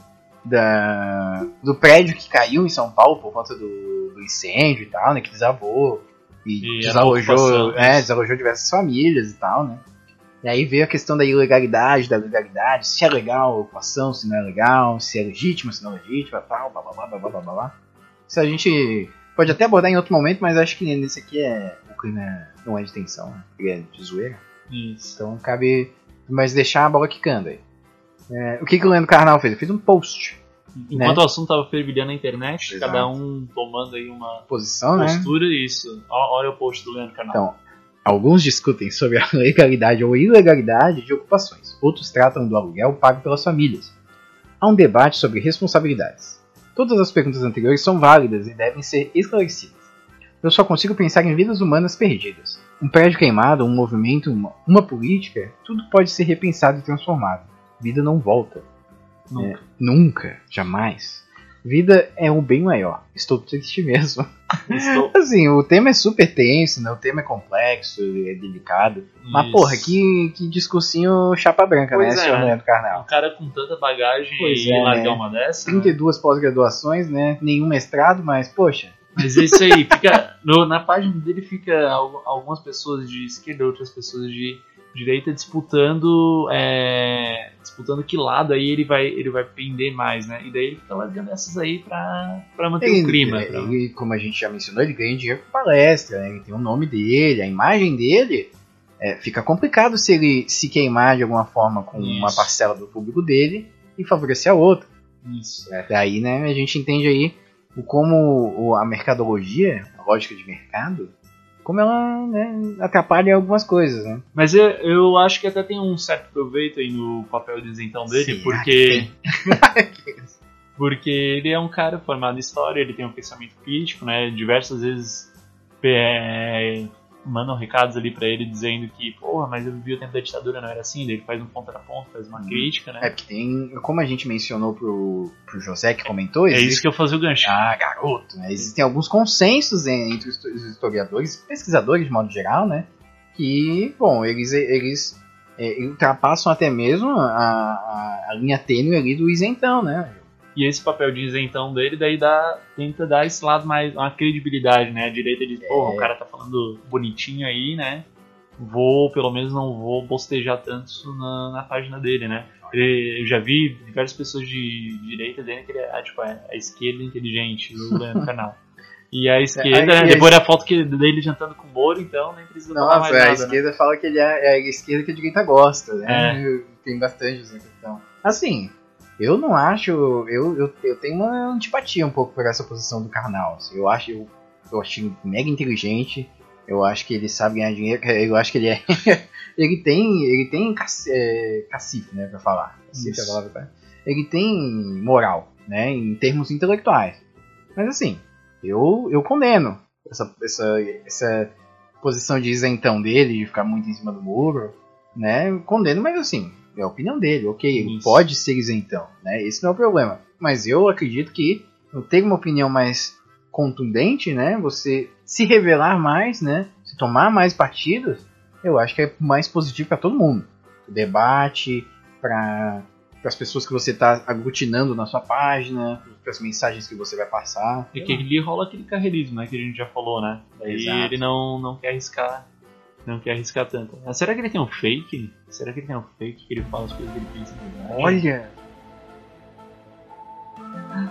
Speaker 2: da, do prédio que caiu em São Paulo por conta do, do incêndio e tal, né, que desabou e,
Speaker 1: E a
Speaker 2: desalojou, é,
Speaker 1: isso.
Speaker 2: desalojou diversas famílias e tal, né. E aí veio a questão da ilegalidade, da legalidade, se é legal a ocupação, se não é legal, se é legítimo, se não é legítimo, tal, blá blá blá blá blá blá blá. Isso a gente pode até abordar em outro momento, mas acho que nesse aqui é, o clima não é de tensão, né, ele é de zoeira.
Speaker 1: Isso.
Speaker 2: Então cabe. Mas deixar a bola quicando aí. É, o que, que o Leandro Carnal fez? Ele fez um post.
Speaker 1: Enquanto
Speaker 2: Né?
Speaker 1: o assunto tava fervilhando na internet,
Speaker 2: Exato.
Speaker 1: cada um tomando aí uma
Speaker 2: Posição, né?
Speaker 1: postura e isso. Olha o post do Leandro Canal.
Speaker 2: Então, alguns discutem sobre a [laughs] legalidade ou ilegalidade de ocupações. Outros tratam do aluguel pago pelas famílias. Há um debate sobre responsabilidades. Todas as perguntas anteriores são válidas e devem ser esclarecidas. Eu só consigo pensar em vidas humanas perdidas. Um prédio queimado, um movimento, uma, uma política, tudo pode ser repensado e transformado. Vida não volta.
Speaker 1: Nunca.
Speaker 2: É, nunca, jamais. Vida é um bem maior. Estou triste mesmo. [laughs]
Speaker 1: Estou-
Speaker 2: Assim, o tema é super tenso, né? O tema é complexo, é delicado. Mas,
Speaker 1: Isso.
Speaker 2: porra, que, que discursinho chapa branca,
Speaker 1: Pois
Speaker 2: né,
Speaker 1: é,
Speaker 2: senhor
Speaker 1: né?
Speaker 2: Leandro Carnal?
Speaker 1: Um cara com tanta bagagem
Speaker 2: Pois
Speaker 1: e
Speaker 2: é,
Speaker 1: largar
Speaker 2: né?
Speaker 1: uma dessa. né?
Speaker 2: 32 pós-graduações, né? Nenhum mestrado, mas, poxa.
Speaker 1: Mas é isso aí, fica. [laughs] no- na página dele fica al- algumas pessoas de esquerda, outras pessoas de direita disputando é, disputando que lado aí ele vai ele vai pender mais, né? E daí ele fica largando essas aí pra, pra manter
Speaker 2: Ele,
Speaker 1: o clima.
Speaker 2: é, ele, como a gente já mencionou, ele ganha dinheiro com palestra, né? Ele tem o nome dele, a imagem dele. é, fica complicado se ele se queimar de alguma forma com uma
Speaker 1: Isso.
Speaker 2: parcela do público dele e favorecer a outra.
Speaker 1: Isso.
Speaker 2: Até aí, né, a gente entende aí o como a mercadologia, a lógica de mercado, como ela né, atrapalha algumas coisas, né?
Speaker 1: Mas eu, eu acho que até tem um certo proveito aí no papel de isentão dele,
Speaker 2: Será
Speaker 1: porque
Speaker 2: que [laughs]
Speaker 1: porque ele é um cara formado em história, ele tem um pensamento crítico, né? Diversas vezes é, mandam recados ali pra ele dizendo que, porra, mas eu vivi o tempo da ditadura, não era assim, daí ele faz um contraponto, faz uma crítica, né?
Speaker 2: É porque tem, como a gente mencionou pro, pro José que comentou,
Speaker 1: É,
Speaker 2: existe
Speaker 1: isso que eu fazia o gancho.
Speaker 2: Ah, garoto, né? Existem alguns consensos en- entre os historiadores, pesquisadores de modo geral, né? Que, bom, eles, eles é, ultrapassam até mesmo a, a, a linha tênue ali do isentão, né?
Speaker 1: E esse papel de isentão dele, daí dá, tenta dar esse lado mais, uma credibilidade, né? A direita diz, porra, o cara tá falando bonitinho aí, né? Vou, pelo menos não vou bostejar tanto isso na, na página dele, né? Ele- eu já vi diversas pessoas de direita dizendo que ele é, tipo, é a esquerda inteligente do [laughs] Leandro Canal. E a esquerda,
Speaker 2: É, a
Speaker 1: depois da foto que, dele jantando com o Moro, então nem precisa falar
Speaker 2: Nossa,
Speaker 1: mais
Speaker 2: a
Speaker 1: nada, né?
Speaker 2: esquerda fala que ele é, é a esquerda que a direita gosta, né? Tem bastante essa questão. Assim, eu não acho. Eu, eu, eu tenho uma antipatia um pouco por essa posição do Karnal. assim. Eu acho eu, eu acho ele mega inteligente. Eu acho que ele sabe ganhar dinheiro. [laughs] Eu acho que ele é. [laughs] ele tem. Ele tem caci- é, cacife, né, pra falar. Cacife é a palavra pra- Ele tem moral, né? Em termos intelectuais. Mas assim, eu, eu condeno essa, essa, essa posição de isentão dele, de ficar muito em cima do muro, né? Eu condeno, mas assim, é a opinião dele, ok, ele
Speaker 1: Isso.
Speaker 2: pode ser isentão, né? Esse não é o problema. Mas eu acredito que eu ter uma opinião mais contundente, né? Você se revelar mais, né? Se tomar mais partidos, eu acho que é mais positivo para todo mundo. O debate, para as pessoas que você está aglutinando na sua página, para as mensagens que você vai passar.
Speaker 1: E que ali rola aquele carreirismo, né? Que a gente já falou, né? Daí
Speaker 2: Exato.
Speaker 1: ele não, não quer arriscar. Não quer arriscar tanto. Mas será que ele tem um fake? Será que ele tem um fake que ele fala as coisas que ele pensa verdade?
Speaker 2: Olha!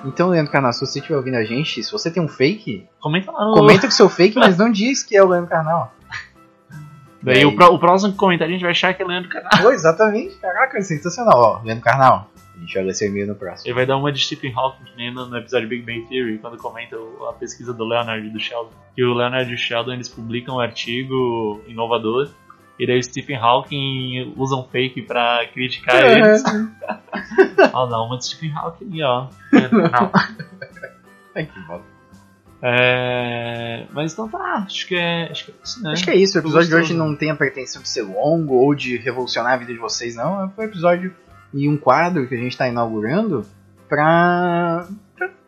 Speaker 2: Então, Leandro Carnal, se você estiver ouvindo a gente, se você tem um fake,
Speaker 1: Comenta lá no.
Speaker 2: comenta com o seu fake, [laughs] mas não diz que é o Leandro Carnal.
Speaker 1: Daí o, pró- o próximo comentário a gente vai achar que é Leandro Canal.
Speaker 2: Pô, exatamente. Caraca, sensacional. Ó, Leandro Carnal. A gente olha esse e-mail no próximo.
Speaker 1: Ele vai dar uma de Stephen Hawking, que nem no, no episódio Big Bang Theory, quando comenta a pesquisa do Leonard e do Sheldon. Que o Leonard e o Sheldon eles publicam um artigo inovador. E daí o Stephen Hawking usa um fake pra criticar eles. Ó, [laughs] não, uma de Stephen Hawking ó. Não. [laughs]
Speaker 2: Ai, que.
Speaker 1: É... Mas então tá, acho que é, acho que é isso, né?
Speaker 2: Acho que é isso. O episódio de hoje não tem a pretensão de ser longo ou de revolucionar a vida de vocês, não. É um episódio e um quadro que a gente está inaugurando pra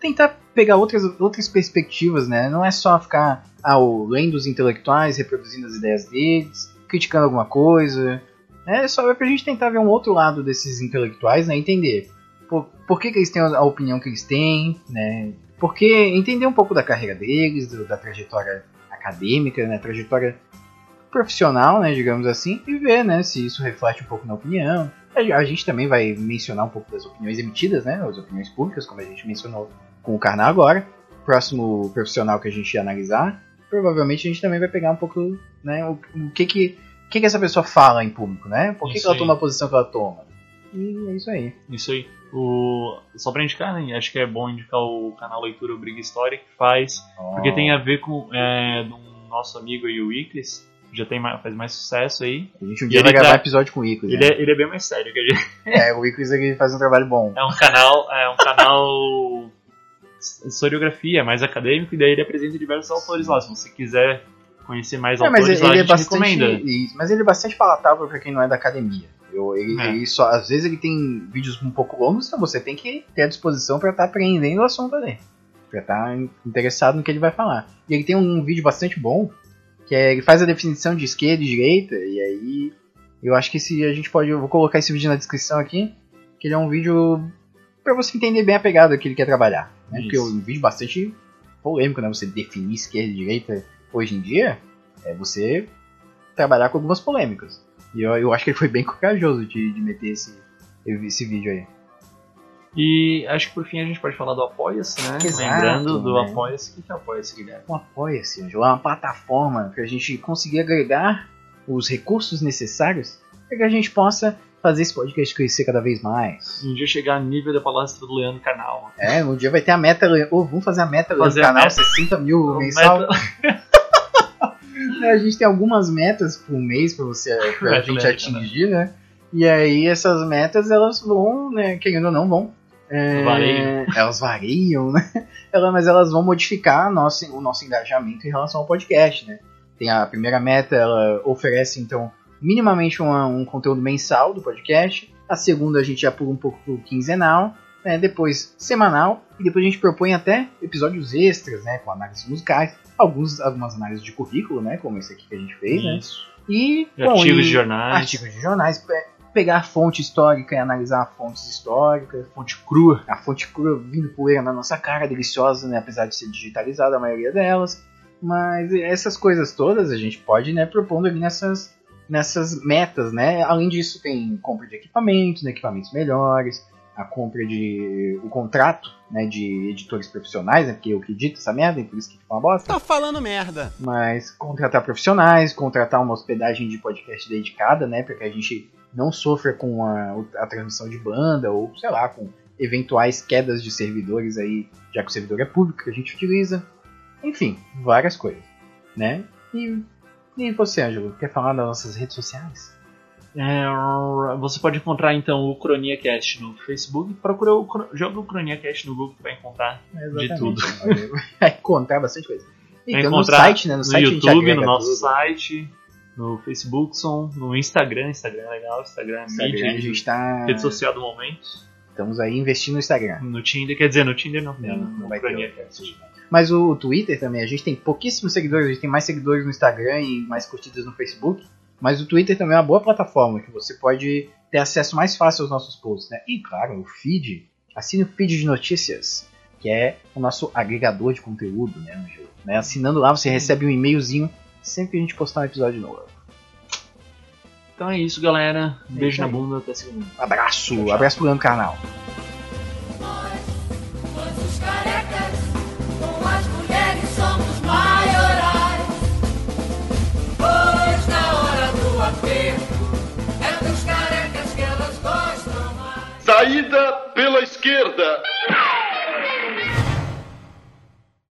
Speaker 2: tentar pegar outras, outras perspectivas, né? Não é só ficar ah, o- lendo os intelectuais, reproduzindo as ideias deles, criticando alguma coisa. É só é pra gente tentar ver um outro lado desses intelectuais, né? Entender por, por que, que eles têm a opinião que eles têm, né? Porque entender um pouco da carreira deles, do- da trajetória acadêmica, né? Trajetória profissional, né? Digamos assim, e ver, né? Se isso reflete um pouco na opinião. A a gente também vai mencionar um pouco das opiniões emitidas, né? As opiniões públicas, como a gente mencionou com o Karná agora. Próximo profissional que a gente ia analisar, provavelmente a gente também vai pegar um pouco, né? O, o que que o que, que essa pessoa fala em público, né? Por que, que ela
Speaker 1: aí.
Speaker 2: toma a posição que ela toma? E é isso aí.
Speaker 1: Isso aí. O... Só pra indicar, né? Acho que é bom indicar o canal Leitura Briga História que faz. Porque tem a ver com é, do nosso amigo aí, o Iclis. Já tem mais, faz mais sucesso aí.
Speaker 2: A gente um dia
Speaker 1: ele
Speaker 2: vai gravar
Speaker 1: tá-
Speaker 2: episódio com o Icos.
Speaker 1: Ele
Speaker 2: né?
Speaker 1: é, ele é bem mais sério que a gente. [laughs]
Speaker 2: É, o Icos ele faz um trabalho bom.
Speaker 1: É um canal, é um canal historiografia, mais acadêmico, e daí ele apresenta diversos autores lá. Se você quiser conhecer mais
Speaker 2: É,
Speaker 1: autores
Speaker 2: ele,
Speaker 1: lá,
Speaker 2: ele é bastante.
Speaker 1: recomenda.
Speaker 2: mas ele é bastante palatável pra quem não é da academia. Eu, ele,
Speaker 1: É.
Speaker 2: ele só, às vezes ele tem vídeos um pouco longos, então você tem que ter a disposição pra estar aprendendo o assunto ali. Pra estar interessado no que ele vai falar. E ele tem um vídeo bastante bom, que é, ele faz a definição de esquerda e direita, e aí eu acho que se a gente pode. Eu vou colocar esse vídeo na descrição aqui, que ele é um vídeo pra você entender bem a pegada que ele quer trabalhar. Né? Porque é um vídeo bastante polêmico, né? Você definir esquerda e direita hoje em dia é você trabalhar com algumas polêmicas. E eu, eu acho que ele foi bem corajoso de, de meter esse, esse vídeo aí.
Speaker 1: E acho que por fim a gente pode falar do Apoia-se, né?
Speaker 2: Exato,
Speaker 1: Lembrando do
Speaker 2: né?
Speaker 1: Apoia-se. O que que é o Apoia-se, Guilherme?
Speaker 2: Um apoia-se, é uma plataforma para a gente conseguir agregar os recursos necessários para que a gente possa fazer esse podcast crescer cada vez mais.
Speaker 1: Um dia chegar no nível da palestra do Leandro Canal.
Speaker 2: É, um dia vai ter a meta, ou vamos fazer a meta do
Speaker 1: a
Speaker 2: canal,
Speaker 1: meta.
Speaker 2: 60 mil
Speaker 1: A
Speaker 2: mensal.
Speaker 1: meta- [laughs]
Speaker 2: É, A gente tem algumas metas por mês pra você pra
Speaker 1: Meta
Speaker 2: gente
Speaker 1: médica,
Speaker 2: atingir, né? E aí essas metas elas vão, né, querendo ou não, vão. É,
Speaker 1: Variam.
Speaker 2: Elas variam, né? Ela- mas elas vão modificar nosso, o nosso engajamento em relação ao podcast, né? Tem a primeira meta, ela oferece então minimamente uma- um conteúdo mensal do podcast. A segunda a gente já pula um pouco pro quinzenal, né? depois semanal e depois a gente propõe até episódios extras, né? Com análises musicais, alguns, algumas análises de currículo, né? Como esse aqui que a gente fez, né?
Speaker 1: Isso.
Speaker 2: E,
Speaker 1: E
Speaker 2: bom,
Speaker 1: artigos
Speaker 2: e-
Speaker 1: de jornais.
Speaker 2: artigos de jornais, pe- pegar fonte histórica e analisar fontes históricas,
Speaker 1: Fonte crua.
Speaker 2: a fonte crua vindo poeira na nossa cara, deliciosa, né? Apesar de ser digitalizada a maioria delas. Mas essas coisas todas a gente pode, né, propondo ali nessas, nessas metas, né? Além disso, tem compra de equipamentos, né, equipamentos melhores, a compra de. o contrato né, de editores profissionais, né? Porque eu acredito essa merda, e por isso que fica uma bosta.
Speaker 4: Tá falando merda.
Speaker 2: Mas contratar profissionais, contratar uma hospedagem de podcast dedicada, né? Para que a gente não sofra com a, a transmissão de banda ou, sei lá, com eventuais quedas de servidores aí, já que o servidor é público que a gente utiliza. Enfim, várias coisas, né? E, e você, Ângelo, quer falar das nossas redes sociais?
Speaker 1: É, você pode encontrar então o CroniaCast no Facebook. Procura o joga o CroniaCast no Google que vai encontrar.
Speaker 2: Exatamente.
Speaker 1: tudo. [laughs]
Speaker 2: Vai encontrar bastante coisa.
Speaker 1: Vai
Speaker 2: Então, no
Speaker 1: encontrar
Speaker 2: site, né? No,
Speaker 1: No,
Speaker 2: site
Speaker 1: YouTube, no nosso
Speaker 2: tudo.
Speaker 1: site, no Facebook, som, no Instagram. Instagram é legal, Instagram é
Speaker 2: Instagram,
Speaker 1: mídia,
Speaker 2: a gente tá.
Speaker 1: rede social do momento.
Speaker 2: Estamos aí investindo no Instagram.
Speaker 1: No Tinder, quer dizer, no Tinder não tem,
Speaker 2: Não,
Speaker 1: no
Speaker 2: não vai ter. Mas o Twitter também, a gente tem pouquíssimos seguidores, a gente tem mais seguidores no Instagram e mais curtidas no Facebook. Mas o Twitter também é uma boa plataforma que você pode ter acesso mais fácil aos nossos posts, né? E claro, o feed. Assine o feed de notícias, que é o nosso agregador de conteúdo, né? Né? Assinando lá, você recebe um e-mailzinho sempre que a gente postar um episódio novo.
Speaker 1: Então é isso, galera. Um
Speaker 2: É
Speaker 1: beijo na bunda, até segunda.
Speaker 2: Abraço, abraço pro
Speaker 6: maiorais. Pois na hora do aperto, é dos carecas que elas gostam mais.
Speaker 3: Saída pela esquerda.